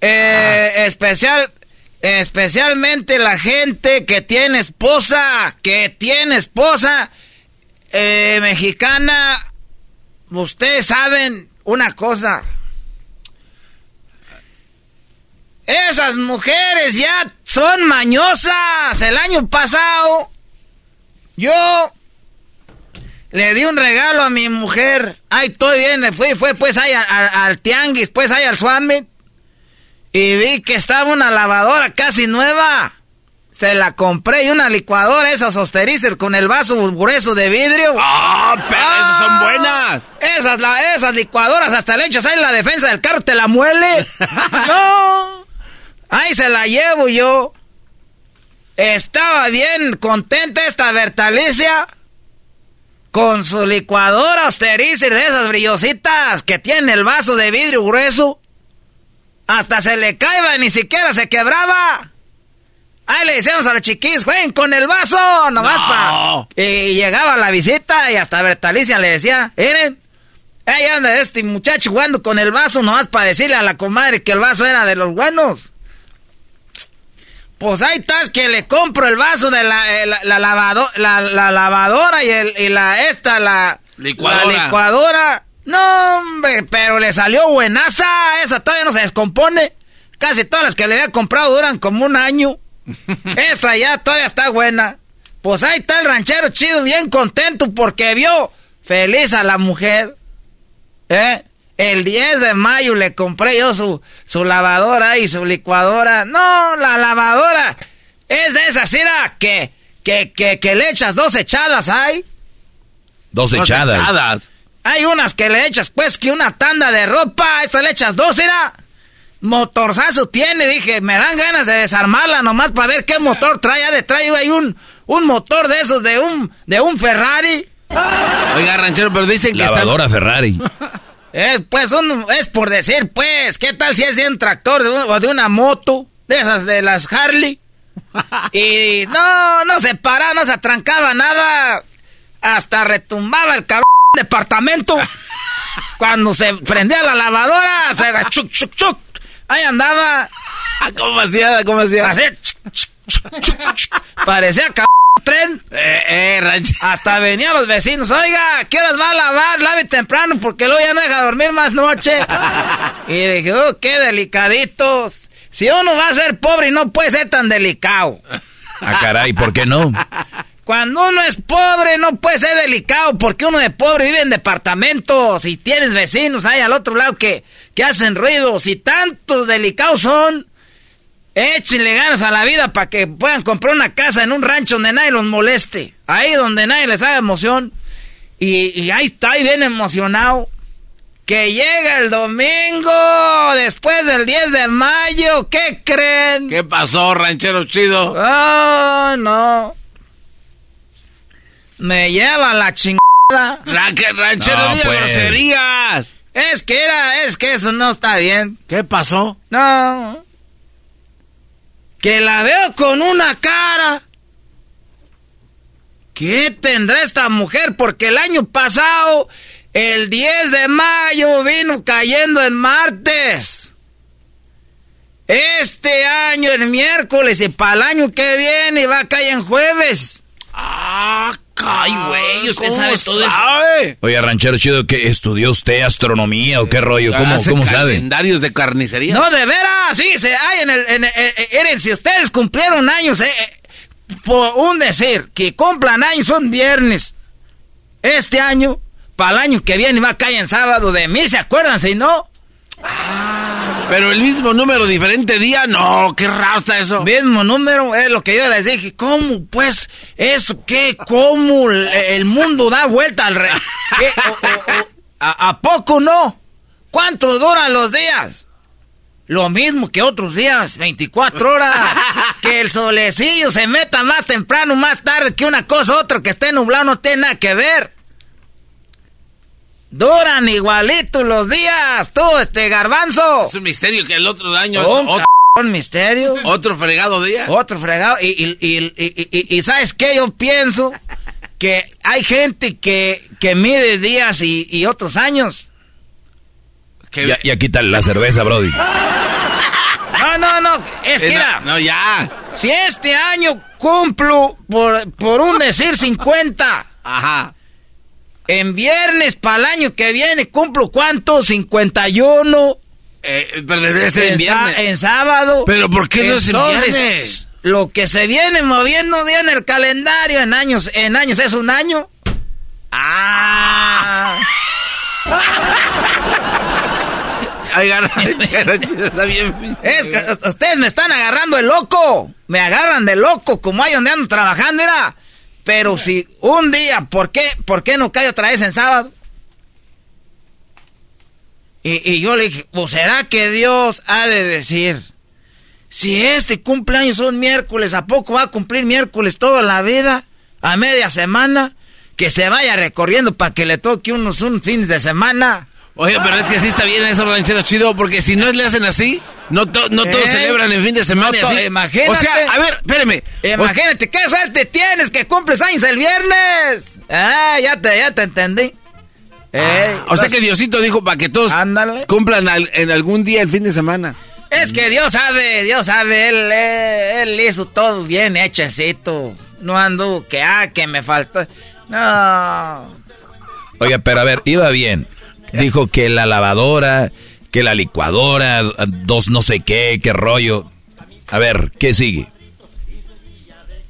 eh, especial, especialmente la gente que tiene esposa, que tiene esposa eh, mexicana. Ustedes saben una cosa. Esas mujeres ya son mañosas. El año pasado, yo le di un regalo a mi mujer. Ay, estoy bien. Fui, fue pues ahí al tianguis, pues ahí al suame. Y vi que estaba una lavadora casi nueva. Se la compré y una licuadora, esas Osterizer con el vaso grueso de vidrio. ¡Ah, pero esas son buenas! Esas, la, esas licuadoras hasta le echas ahí la defensa del carro, te la muele. ¡No! Ahí se la llevo yo. Estaba bien contenta esta Bertalicia con su licuadora Osterizer de esas brillositas que tiene el vaso de vidrio grueso. Hasta se le caía, ni siquiera se quebraba. Ahí le decíamos a los chiquis, jueguen con el vaso, nomás para. Y llegaba la visita y hasta Bertalicia le decía, miren, ahí anda este muchacho jugando con el vaso, nomás para decirle a la comadre que el vaso era de los buenos. Pues ahí estás que le compro el vaso de la, eh, la, la, lavadora y, el, y la esta, la licuadora. la licuadora. No, hombre, pero le salió buenaza. Esa todavía no se descompone. Casi todas las que le había comprado duran como un año. Esa ya todavía está buena. Pues ahí está el ranchero chido, bien contento porque vio feliz a la mujer. ¿Eh? El 10 de mayo le compré yo su, su lavadora y su licuadora. No, la lavadora es de esa cira que, que, que, que le echas dos echadas, ¿hay? Dos, echadas. Hay unas que le echas, pues, que una tanda de ropa, esta le echas dos, ¿era? Motorzazo tiene, dije, me dan ganas de desarmarla nomás para ver qué motor trae. Ya detrás hay un, un motor de esos de un, de un Ferrari. Oiga, ranchero, pero dicen que Lavadora Ferrari. Es, pues, es por decir, pues, ¿qué tal si es de un tractor de o de una moto? De esas de las Harley. Y no, no se paraba, no se atrancaba nada. Hasta retumbaba el cabrón departamento. Cuando se prendía la lavadora, se era chuc, chuc, chuc. Ahí andaba. ¿Cómo hacía? ¿Cómo hacía? Así. Parecía cabrón tren. Eh, eh, rancho. Hasta venían los vecinos. Oiga, ¿qué horas va a lavar? Lave temprano porque luego ya no deja dormir más noche. y dije, oh, qué delicaditos. Si uno va a ser pobre y no puede ser tan delicado. Ah, caray, ¿por qué no? Cuando uno es pobre no puede ser delicado porque uno de pobre vive en departamentos y tienes vecinos ahí al otro lado que, que hacen ruidos y tantos delicados son. Échenle ganas a la vida para que puedan comprar una casa en un rancho donde nadie los moleste. Ahí donde nadie les haga emoción. Y, y ahí está, y bien emocionado. Que llega el domingo, después del 10 de mayo, ¿qué creen? ¿Qué pasó, ranchero chido? Oh, no. Me lleva la chingada. ranchero, No, diga pues. groserías. Es que era, es que eso no está bien. ¿Qué pasó? No. Que la veo con una cara. ¿Qué tendrá esta mujer? Porque el año pasado, el 10 de mayo, vino cayendo en martes. Este año, el miércoles, y para el año que viene, va a caer en jueves. Ah, ay, güey, usted ¿cómo sabe todo eso. sabe? Oye, ranchero chido, ¿qué estudió usted astronomía o qué rollo? ¿Cómo, Hace cómo sabe? calendarios de carnicería. No, de veras, sí, se hay en el, en, el- eh, eh, si ustedes cumplieron años, eh, eh, por un decir, que cumplan años son viernes. Este año, para el año que viene va a caer en sábado de mí, ¿se acuerdan? Si no, Pero el mismo número, diferente día, no, qué raro está eso. mismo número, es lo que yo les dije. ¿Cómo, pues, eso qué? ¿Cómo el, mundo da vuelta al re... ¿A, a poco no? ¿Cuánto duran los días? Lo mismo que otros días, 24 horas. que el solecillo se meta más temprano, más tarde, que una cosa otra que esté nublado no tiene nada que ver. Duran igualitos los días, tú, este garbanzo. Es un misterio que el otro año Un es otro, cabrón misterio. otro fregado día. Otro fregado. Y, y, y, y- y- y- ¿sabes qué yo pienso? que hay gente que, que mide días y, y otros años. Ya, ya quita la cerveza, Brody. No, no, no, es que Eh, no, era. no, ya. Si este año cumplo, por, por un decir 50. Ajá. En viernes para el año que viene cumplo cuánto? 51. Eh, pero ser en en, viernes. sa- en sábado. Pero ¿por qué no es en viernes? Lo que se viene moviendo día en el calendario en años, en años es un año. Ah. Es que ustedes me están agarrando de loco. Me agarran de loco, como hay donde ando trabajando, era. Pero si un día, ¿por qué, por qué no cae otra vez en sábado? Y, y yo le dije, pues será que Dios ha de decir, si este cumpleaños son miércoles, ¿a poco va a cumplir miércoles toda la vida? A media semana, que se vaya recorriendo para que le toque unos un fines de semana. Oye, pero es que sí está bien eso, ranchero chido, porque si no le hacen así, no, to- no todos ¿Eh? celebran el fin de semana No y to- así. imagínate. O sea, a ver, espérame. Imagínate, qué suerte tienes que cumples años el viernes. Ah, ya te, ya te entendí. Ey, O sea que Diosito dijo para que todos cumplan al- en algún día el fin de semana. Es que Dios sabe, Dios sabe, él, él, él hizo todo bien hechecito. No ando que, ah, que me faltó. No. Oiga, pero a ver, iba bien. Dijo que la lavadora, que la licuadora, dos no sé qué, qué rollo. A ver, ¿qué sigue?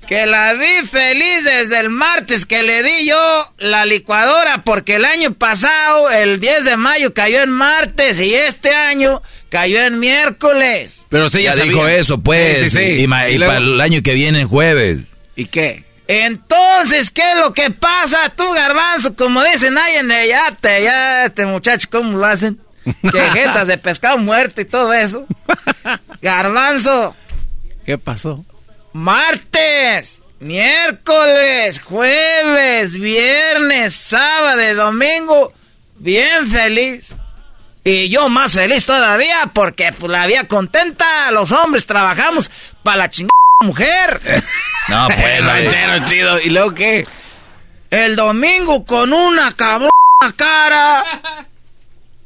Que la vi feliz desde el martes que le di yo la licuadora porque el año pasado, el 10 de mayo, cayó en martes y este año cayó en miércoles. Pero usted ya, ya dijo eso, pues. Sí, sí, sí. Y, ma- y Y luego- para el año que viene, jueves. ¿Y qué? Entonces, ¿qué es lo que pasa tú, garbanzo? Como dicen ahí en el yate, ya este muchacho, ¿cómo lo hacen? Que jetas de pescado muerto y todo eso. Garbanzo, ¿Qué pasó? martes, miércoles, jueves, viernes, sábado y domingo, bien feliz. Y yo más feliz todavía porque pues, la vida contenta. Los hombres trabajamos para la chingada mujer. No, pues, ranchero chido. ¿Y luego qué? El domingo con una cabrona cara.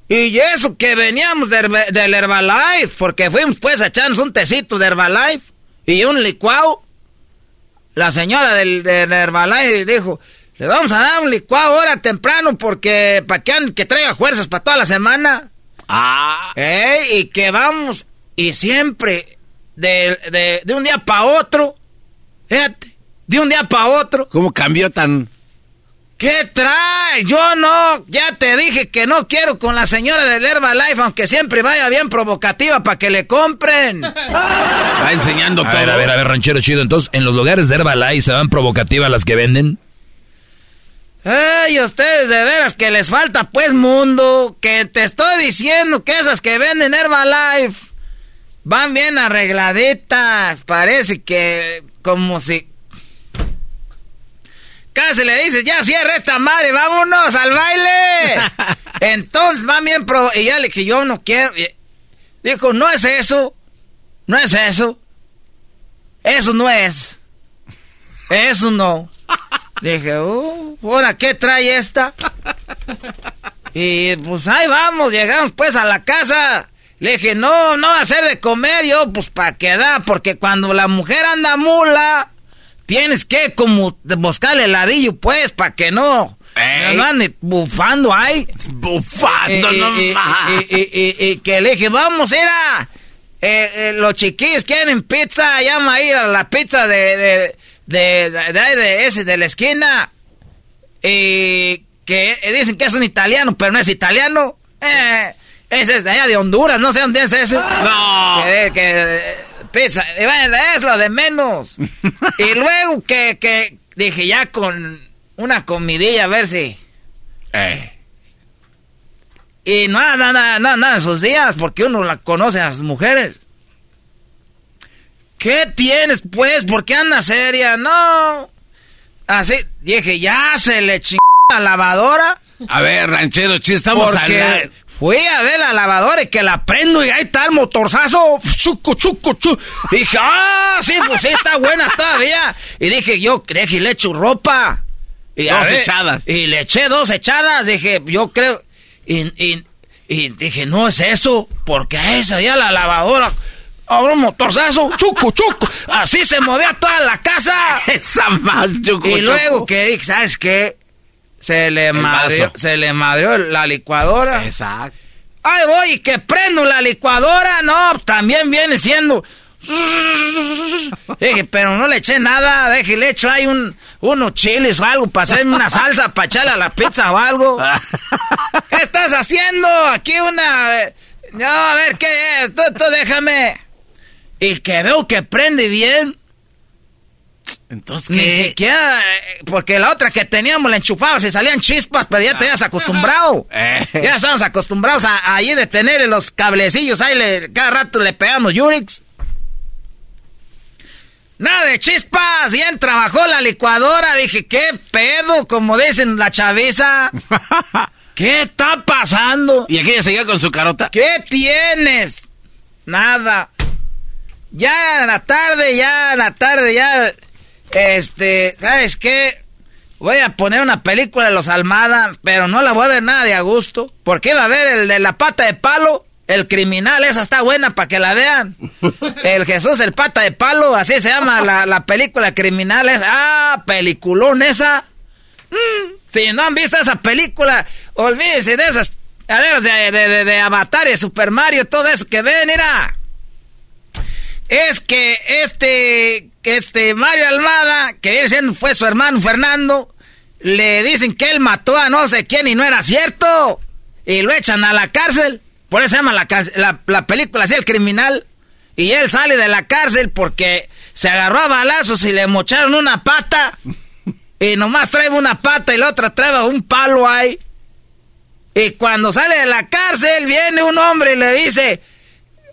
Y eso que veníamos del, del Herbalife, porque fuimos pues a echarnos un tecito de Herbalife y un licuado. La señora del, del Herbalife dijo, le vamos a dar un licuado ahora temprano porque para que, que traiga fuerzas para toda la semana. Ah. Ey, y que vamos, y siempre, de, de, de un día para otro, fíjate, de un día para otro, ¿Cómo cambió tan...? ¿Qué trae? Yo no, ya te dije que no quiero con la señora del Herbalife, aunque siempre vaya bien provocativa para que le compren. Va enseñando A todo. ver, a ver, a ver, ranchero chido. Entonces, ¿en los lugares de Herbalife se van provocativas las que venden? Ay, ustedes de veras que les falta pues mundo, que te estoy diciendo que esas que venden Herbalife van bien arregladitas, parece que como si... Casi le dices, ya cierra esta madre, vámonos al baile. Entonces van bien pro... Y ya le dije, yo no quiero... Dijo, no es eso, no es eso, eso no es, eso no. Dije, uh, ¿ahora qué trae esta? Y pues ahí vamos, llegamos pues a la casa. Le dije, no, no va a ser de comer yo, pues para qué da, porque cuando la mujer anda mula, tienes que como buscarle heladillo pues, para que no, Ey. no ande bufando ahí. Bufando Y- y- nomás. y, y- y- y que le dije, vamos, era, eh, eh, los chiquillos quieren pizza, llama a ir a la pizza de, de, de, de, de- ese, de la esquina. Y que eh, dicen que es un italiano, pero no es italiano. Eh, ese es de allá de Honduras, no sé dónde es ese. No. Que, que, pizza, y bueno, es lo de menos. y luego que, que dije ya con una comidilla, a ver si... Eh. Y nada, nada, nada, nada de esos días, porque uno la conoce a las mujeres. ¿Qué tienes, pues? ¿Por qué anda seria? No. Así, dije, ya se le chingó la lavadora. A ver, ranchero chido, estamos porque al... fui a ver la lavadora y que la prendo y ahí está el motorzazo. Chuco, chuco, chuco. Dije, ah, sí, pues sí, está buena todavía. Y dije, yo, dije, le echo ropa. Y dos echadas. Y le eché dos echadas. Dije, yo creo. Y, y, dije, no es eso. Porque a esa ya la lavadora. Ahora un motorzazo, chuco, chuco. Así se movía toda la casa. Esa más, chuco. Y luego que dije, ¿sabes qué? Se le madrió, se le madrió la licuadora. Exacto. Ay, voy que prendo la licuadora. No, también viene siendo. Dije, pero no le eché nada. Dije, le echo ahí un, unos chiles o algo para hacerme una salsa para echarle a la pizza o algo. ¿Qué estás haciendo? Aquí una. No, a ver qué es. Tú, tú déjame. Y que veo que prende bien. Entonces, Ni siquiera, eh, porque la otra que teníamos la enchufaba, se salían chispas, pero ya te habías acostumbrado. Eh. Ya estamos acostumbrados a, allí de tener los cablecillos, ahí le, cada rato le pegamos Yurix. Nada de chispas, bien trabajó la licuadora, dije, ¿qué pedo? Como dicen la chaviza. ¿Qué está pasando? ¿Y aquella seguía con su carota? ¿Qué tienes? Nada. Ya en la tarde, ya en la tarde, ya este, ¿sabes qué? Voy a poner una película de los Almada, pero no la voy a ver nada de a gusto. Porque va a ver el de la pata de palo, el criminal, esa está buena para que la vean. El Jesús, el pata de palo, así se llama la, la película criminal. Es, ah, peliculón esa. Mm, si no han visto esa película, olvídense de esas, de, de, de, de Avatar y Super Mario, todo eso que ven, mira. Es que este este Mario Almada, que siendo fue su hermano Fernando, le dicen que él mató a no sé quién y no era cierto. Y lo echan a la cárcel. Por eso se llama la, la, la película así, El Criminal. Y él sale de la cárcel porque se agarró a balazos y le mocharon una pata. Y nomás trae una pata y la otra trae un palo ahí. Y cuando sale de la cárcel viene un hombre y le dice,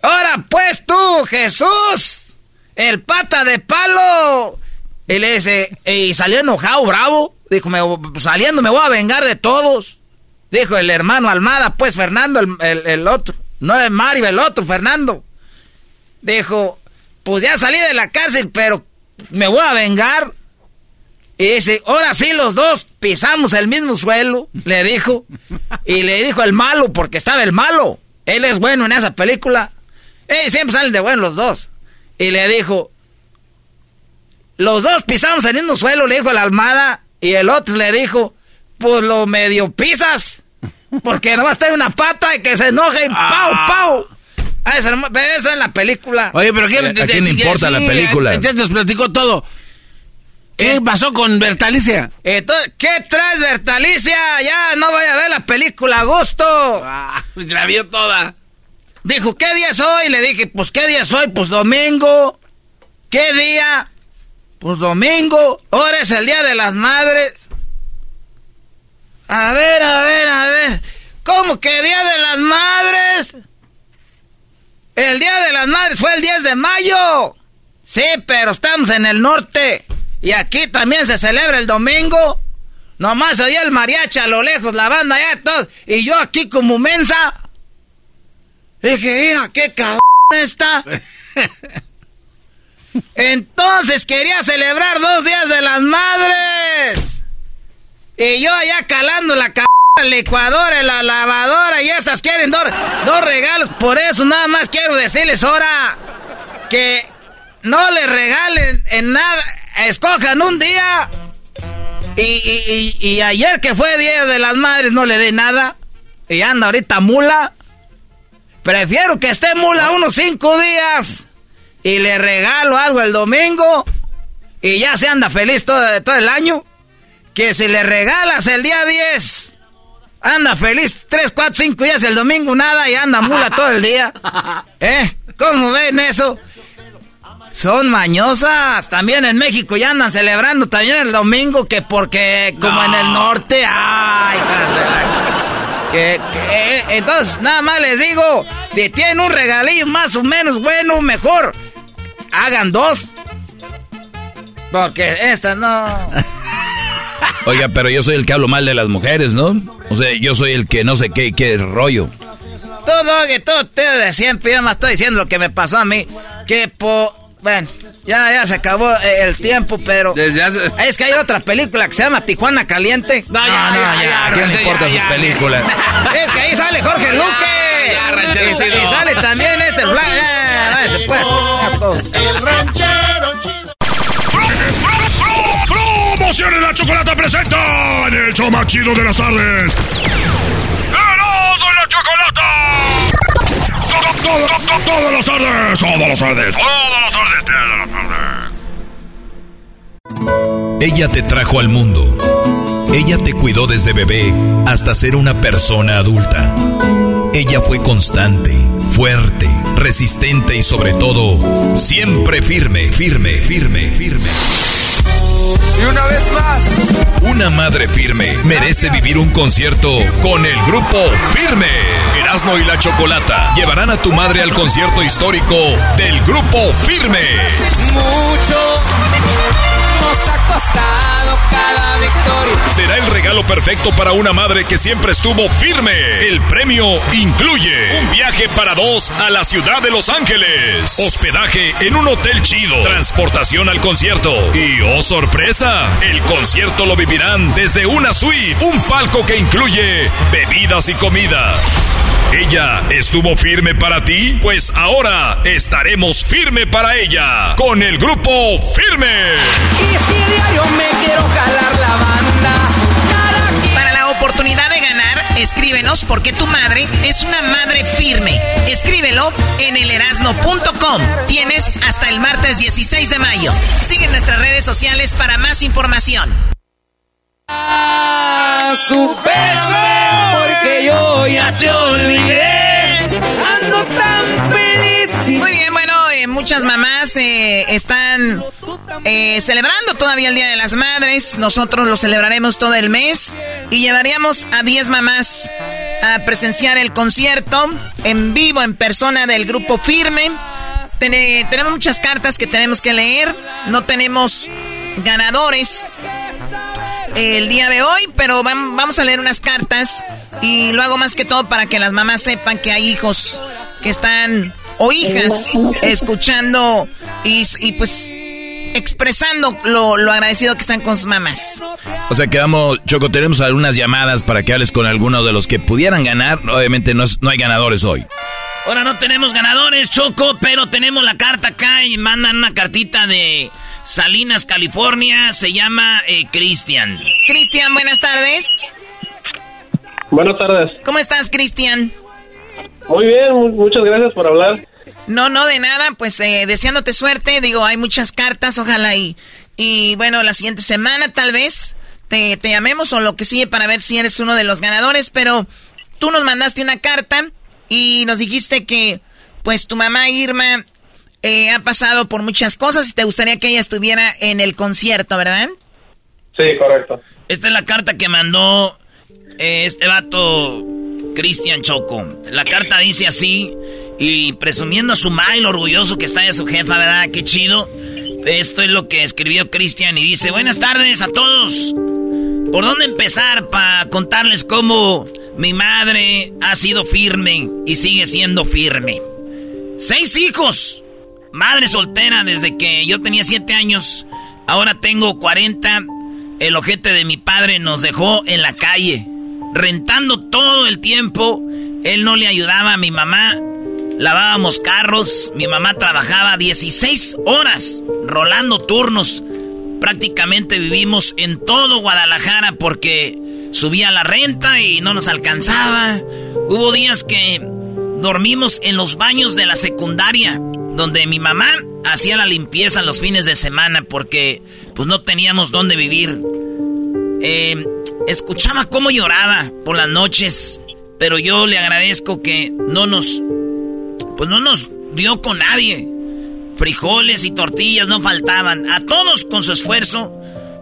ahora pues tú, Jesús, el pata de palo. Y le dice, y salió enojado, bravo. Dijo, me, saliendo me voy a vengar de todos. Dijo el hermano Almada, pues Fernando, el, el, otro. No es Mario, el otro, Fernando. Dijo, pues ya salí de la cárcel, pero me voy a vengar. Y dice, ahora sí los dos pisamos el mismo suelo, le dijo. Y le dijo el malo, porque estaba el malo. Él es bueno en esa película. Y siempre salen de bueno los dos. Y le dijo, los dos pisamos el mismo suelo, le dijo la almada. Y el otro le dijo, pues lo medio pisas. Porque no va a estar una pata y que se enoje y pau, Ah. pau. Ah, eso, eso en la película. Oye, pero ¿qué? ¿A quién le importa la película? Ya nos platicó todo. ¿Qué pasó con Bertalicia? Entonces, ¿qué traes, Bertalicia? Ya no voy a ver la película a gusto. Ah, pues la vio toda. Dijo, ¿qué día es hoy? Le dije, pues, ¿qué día es hoy? Pues domingo. ¿Qué día? Pues domingo. Ahora es el Día de las Madres. A ver, a ver, a ver. ¿Cómo que Día de las Madres? El Día de las Madres fue el 10 de mayo. Sí, pero estamos en el norte. Y aquí también se celebra el domingo. Nomás oí el mariachi a lo lejos, la banda ya todos. Y yo aquí como mensa. Dije, mira, qué cabrón está. Entonces quería celebrar dos días de las madres. Y yo allá calando la cabrón licuadora, la lavadora y estas quieren dos, dos regalos. Por eso nada más quiero decirles ahora que no le regalen en nada. Escojan un día. Y, y, y, y ayer que fue Día de las Madres no le dé nada. Y anda ahorita mula. Prefiero que esté mula unos cinco días y le regalo algo el domingo y ya se anda feliz todo, todo el año. Que si le regalas el día 10, anda feliz 3, 4, 5 días el domingo, nada y anda mula todo el día. ¿Eh? ¿Cómo ven eso? Son mañosas. También en México ya andan celebrando también el domingo que porque como No. en el norte, ay, que, que, eh, entonces, nada más les digo, si tienen un regalillo más o menos bueno, mejor hagan dos. Porque esta no. Oiga, pero yo soy el que hablo mal de las mujeres, ¿no? O sea, yo soy el que no sé qué, qué rollo. Todo, que todo ustedes de siempre, yo más estoy diciendo lo que me pasó a mí. Que po, Bueno, ya, ya se acabó eh, el tiempo, pero. Es que hay otra película que se llama Tijuana Caliente. No, ya, no, ya. ya, ¿A quién le importa sus películas? es que ahí sale Jorge Luque. y, y, sale también este Fly. Ah, se puede. El ranchero chido. Promociones la chocolata presenta en el show más chido de las tardes. ¡Erasmo la chocolata! Las tardes, todas las tardes, todas las tardes. Ella te trajo al mundo. Ella te cuidó desde bebé hasta ser una persona adulta. Ella fue constante, fuerte, resistente y sobre todo, siempre firme, firme, firme, firme. Y una vez más, una madre firme merece vivir un concierto con el grupo Firme. Erasmo y la Chocolata llevarán a tu madre al concierto histórico del grupo Firme. Mucho nos ha costado victoria. Será el regalo perfecto para una madre que siempre estuvo firme. El premio incluye un viaje para dos a la ciudad de Los Ángeles, hospedaje en un hotel chido, transportación al concierto y, oh sorpresa, el concierto lo vivirán desde una suite, un palco que incluye bebidas y comida. ¿Ella estuvo firme para ti? Pues ahora estaremos firme para ella con el grupo Firme. Y si diario me quiero jalar la banda. Para la oportunidad de ganar, escríbenos porque tu madre es una madre firme. Escríbelo en elerasno.com. Tienes hasta el martes 16 de mayo. Sigue nuestras redes sociales para más información. su beso, porque yo ya te olvidé. Ando tan feliz. Muy bien, bueno, eh, muchas mamás eh, están eh, celebrando todavía el Día de las Madres. Nosotros lo celebraremos todo el mes y llevaríamos a 10 mamás a presenciar el concierto en vivo, en persona del grupo Firme. tenemos muchas cartas que tenemos que leer. No tenemos ganadores el día de hoy, pero vamos a leer unas cartas y lo hago más que todo para que las mamás sepan que hay hijos que están o hijas escuchando y, pues expresando lo, agradecido que están con sus mamás. O sea que vamos, Choco, tenemos algunas llamadas para que hables con alguno de los que pudieran ganar. Obviamente no, no hay ganadores hoy. Ahora no tenemos ganadores, Choco, pero tenemos la carta acá y mandan una cartita de Salinas, California. Se llama eh, Cristian. Cristian, buenas tardes. Buenas tardes. ¿Cómo estás, Cristian? Muy bien, muchas gracias por hablar. No, no, de nada, pues eh, deseándote suerte. Digo, hay muchas cartas, ojalá y, y bueno, la siguiente semana tal vez te, te llamemos o lo que sigue para ver si eres uno de los ganadores, pero tú nos mandaste una carta y nos dijiste que pues tu mamá Irma eh, ha pasado por muchas cosas y te gustaría que ella estuviera en el concierto, ¿verdad? Sí, correcto. Esta es la carta que mandó eh, este vato Cristian Choco. La carta dice así, y presumiendo a su madre lo orgulloso que está de su jefa, ¿verdad? Qué chido. Esto es lo que escribió Cristian y dice, buenas tardes a todos. ¿Por dónde empezar para contarles cómo mi madre ha sido firme y sigue siendo firme? Seis hijos Madre soltera desde que yo tenía 7 años. Ahora tengo 40. El ojete de mi padre nos dejó en la calle. Rentando todo el tiempo. Él no le ayudaba a mi mamá. Lavábamos carros. Mi mamá trabajaba 16 horas rolando turnos. Prácticamente vivimos en todo Guadalajara porque subía la renta y no nos alcanzaba. Hubo días que dormimos en los baños de la secundaria donde mi mamá hacía la limpieza los fines de semana porque pues no teníamos dónde vivir. Eh, escuchaba cómo lloraba por las noches, pero yo le agradezco que no nos, pues no nos dio con nadie. Frijoles y tortillas no faltaban. A todos con su esfuerzo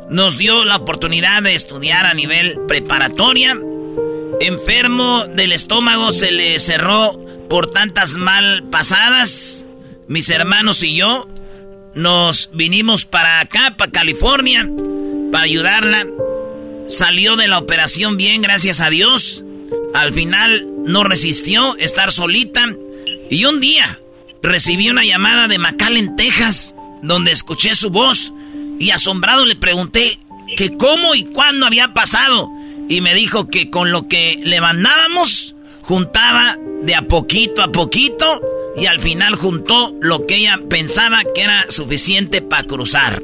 nos dio la oportunidad de estudiar a nivel preparatoria. Enfermo del estómago se le cerró por tantas mal pasadas mis hermanos y yo nos vinimos para acá, para California, para ayudarla. Salió de la operación bien, gracias a Dios. Al final no resistió estar solita. Y un día recibí una llamada de McAllen, Texas, donde escuché su voz y asombrado le pregunté que cómo y cuándo había pasado. Y me dijo que con lo que le mandábamos, juntaba de a poquito a poquito y al final juntó lo que ella pensaba que era suficiente para cruzar.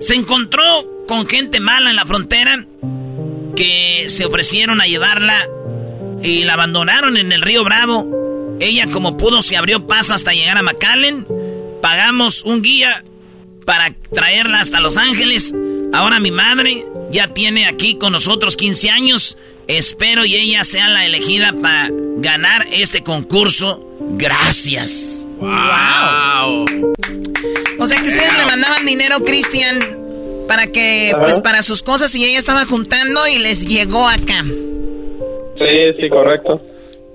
Se encontró con gente mala en la frontera que se ofrecieron a llevarla y la abandonaron en el río Bravo. Ella como pudo se abrió paso hasta llegar a McAllen. Pagamos un guía para traerla hasta Los Ángeles. Ahora mi madre ya tiene aquí con nosotros 15 años. Espero y ella sea la elegida para ganar este concurso. Gracias. Wow. O sea que ustedes le mandaban dinero, Cristian, para que, pues para sus cosas y ella estaba juntando y les llegó acá. Sí, sí, correcto.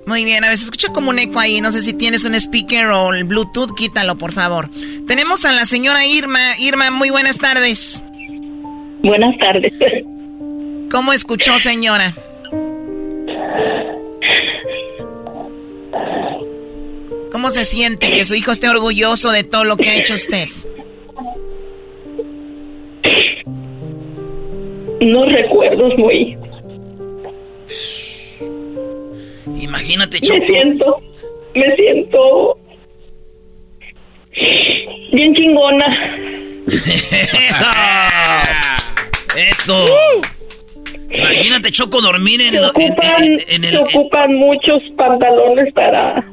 Muy bien, a ver, se escucha como un eco ahí. No sé si tienes un speaker o el Bluetooth, quítalo, por favor. Tenemos a la señora Irma. Irma, muy buenas tardes. Buenas tardes. ¿Cómo escuchó, señora? ¿Cómo se siente que su hijo esté orgulloso de todo lo que ha hecho usted? No recuerdos muy. Imagínate, Choco. Me siento, me siento bien chingona. ¡Eso! ¡Eso! Imagínate, Choco, dormir en, Se lo- en- ocupan, en- en el... se ocupan muchos pantalones para.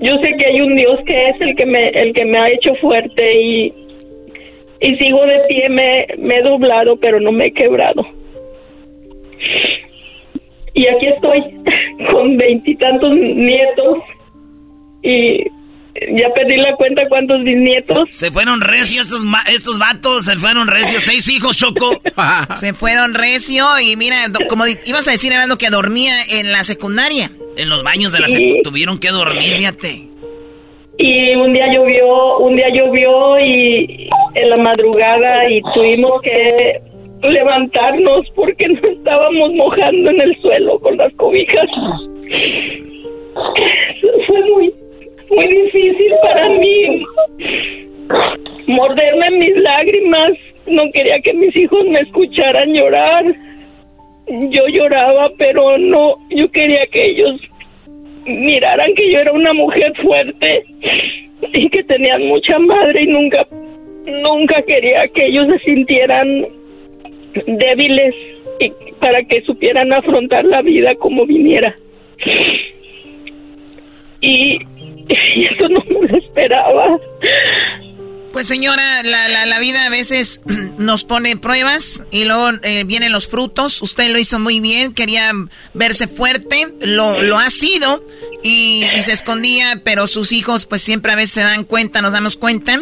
Yo sé que hay un Dios que es el que me, el que me ha hecho fuerte y y sigo de pie. Me, me he doblado, pero no me he quebrado. Y aquí estoy con veintitantos nietos y ya perdí la cuenta cuántos bisnietos. Se fueron recios estos, ma- estos vatos, se fueron recios. Seis hijos, Choco. Se fueron recio y mira, como ibas a decir, Erasmo, que dormía en la secundaria. En los baños de la Sí. secu tuvieron que dormir, fíjate. Y un día llovió, un día llovió y en la madrugada y tuvimos que levantarnos porque nos estábamos mojando en el suelo con las cobijas. Fue muy, muy difícil para mí morderme mis lágrimas. No quería que mis hijos me escucharan llorar. Yo lloraba, pero no, yo quería que ellos miraran que yo era una mujer fuerte y que tenían mucha madre y nunca, nunca quería que ellos se sintieran débiles y para que supieran afrontar la vida como viniera. Y, eso no me lo esperaba. Pues señora, la, la, la vida a veces nos pone pruebas y luego eh, vienen los frutos. Usted lo hizo muy bien, quería verse fuerte, lo, lo ha sido y, y se escondía, pero sus hijos pues siempre a veces se dan cuenta, nos damos cuenta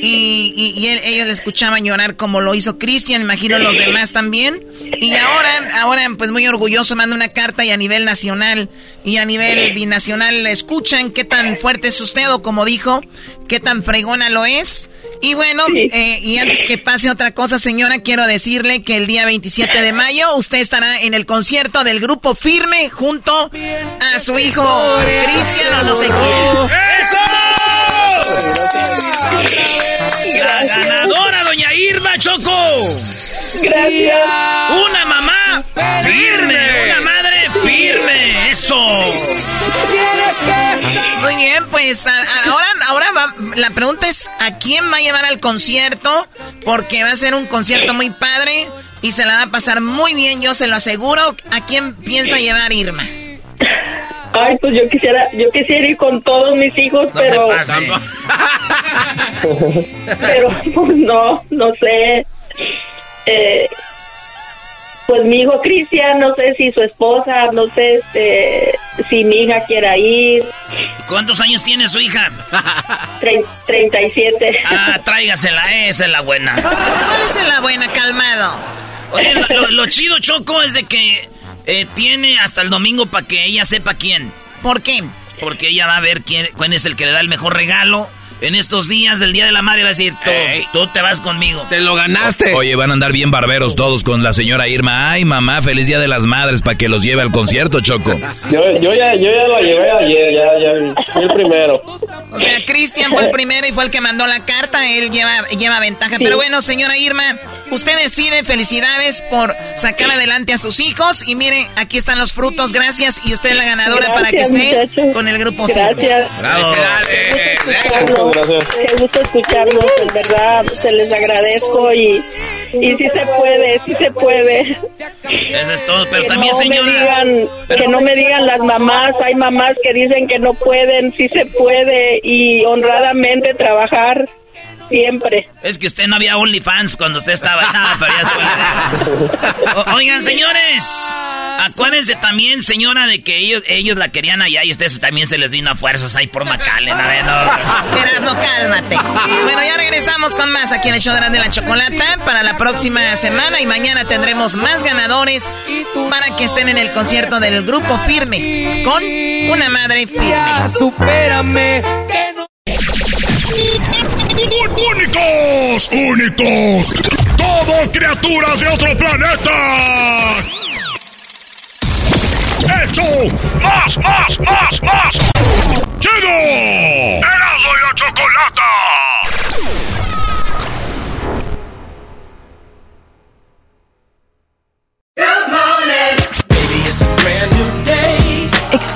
y, y- y él- ellos le escuchaban llorar como lo hizo Cristian, imagino los demás también. Y ahora, ahora pues muy orgulloso manda una carta y a nivel nacional y a nivel binacional le escuchan qué tan fuerte es usted o como dijo, qué tan fregona lo es. Y bueno, eh, y antes que pase otra cosa, señora, quiero decirle que el día 27 de mayo usted estará en el concierto del grupo Firme junto a su hijo Cristian o no sé quién. La ganadora, doña Irma Choco. Gracias. Una mamá firme, una madre firme. Eso. Muy bien, pues ahora, ahora va, la pregunta es ¿a quién va a llevar al concierto? Porque va a ser un concierto muy padre y se la va a pasar muy bien, yo se lo aseguro. ¿A quién piensa llevar Irma? Ay, pues yo quisiera, yo quisiera ir con todos mis hijos, pero, pero pues, no, no sé. Eh, pues mi hijo Cristian, no sé si su esposa, no sé este, si mi hija quiera ir. ¿Cuántos años tiene su hija? Tre- 37. Ah, tráigasela, esa es la buena. ¿Cuál es la buena? Calmado. Oye, lo, lo- lo chido, Choco, es de que eh, tiene hasta el domingo para que ella sepa quién. ¿Por qué? Porque ella va a ver quién, quién es el que le da el mejor regalo. En estos días del Día de la Madre va a decir, tú, tú te vas conmigo. Te lo ganaste. Oye, van a andar bien barberos todos con la señora Irma. Ay, mamá, feliz Día de las Madres para que los lleve al concierto, Choco. Yo, yo, ya, yo ya la llevé ayer, ya, ya fui el primero. O sea, Cristian fue el primero y fue el que mandó la carta, él lleva, lleva ventaja. Pero bueno, señora Irma, usted decide, felicidades por sacar adelante a sus hijos. Y mire, aquí están los frutos, gracias. Y usted es la ganadora para que esté con el grupo Gracias. Bravo. Gracias. Qué gusto escucharlos, en verdad, se les agradezco y, y sí se puede, sí se puede. Eso es todo, pero que también, no señora. Me digan, que no me digan las mamás, hay mamás que dicen que no pueden, sí se puede y honradamente trabajar siempre. Es que usted no había OnlyFans cuando usted estaba. Pero ya Oigan, señores. Acuérdense también, señora, de que ellos, ellos la querían allá y ustedes también se les vino a fuerzas ahí por McAllen. A ver, no. Erasno, cálmate. Bueno, ya regresamos con más aquí en el show de la Chocolata para la próxima semana y mañana tendremos más ganadores para que estén en el concierto del grupo Firme con una madre firme. Supérame. ¡Únicos! ¡Únicos! ¡Todos criaturas de otro planeta! ¡Hecho! ¡Más, más, más, más! ¡Chido! ¡Erasmo y la Chocolata!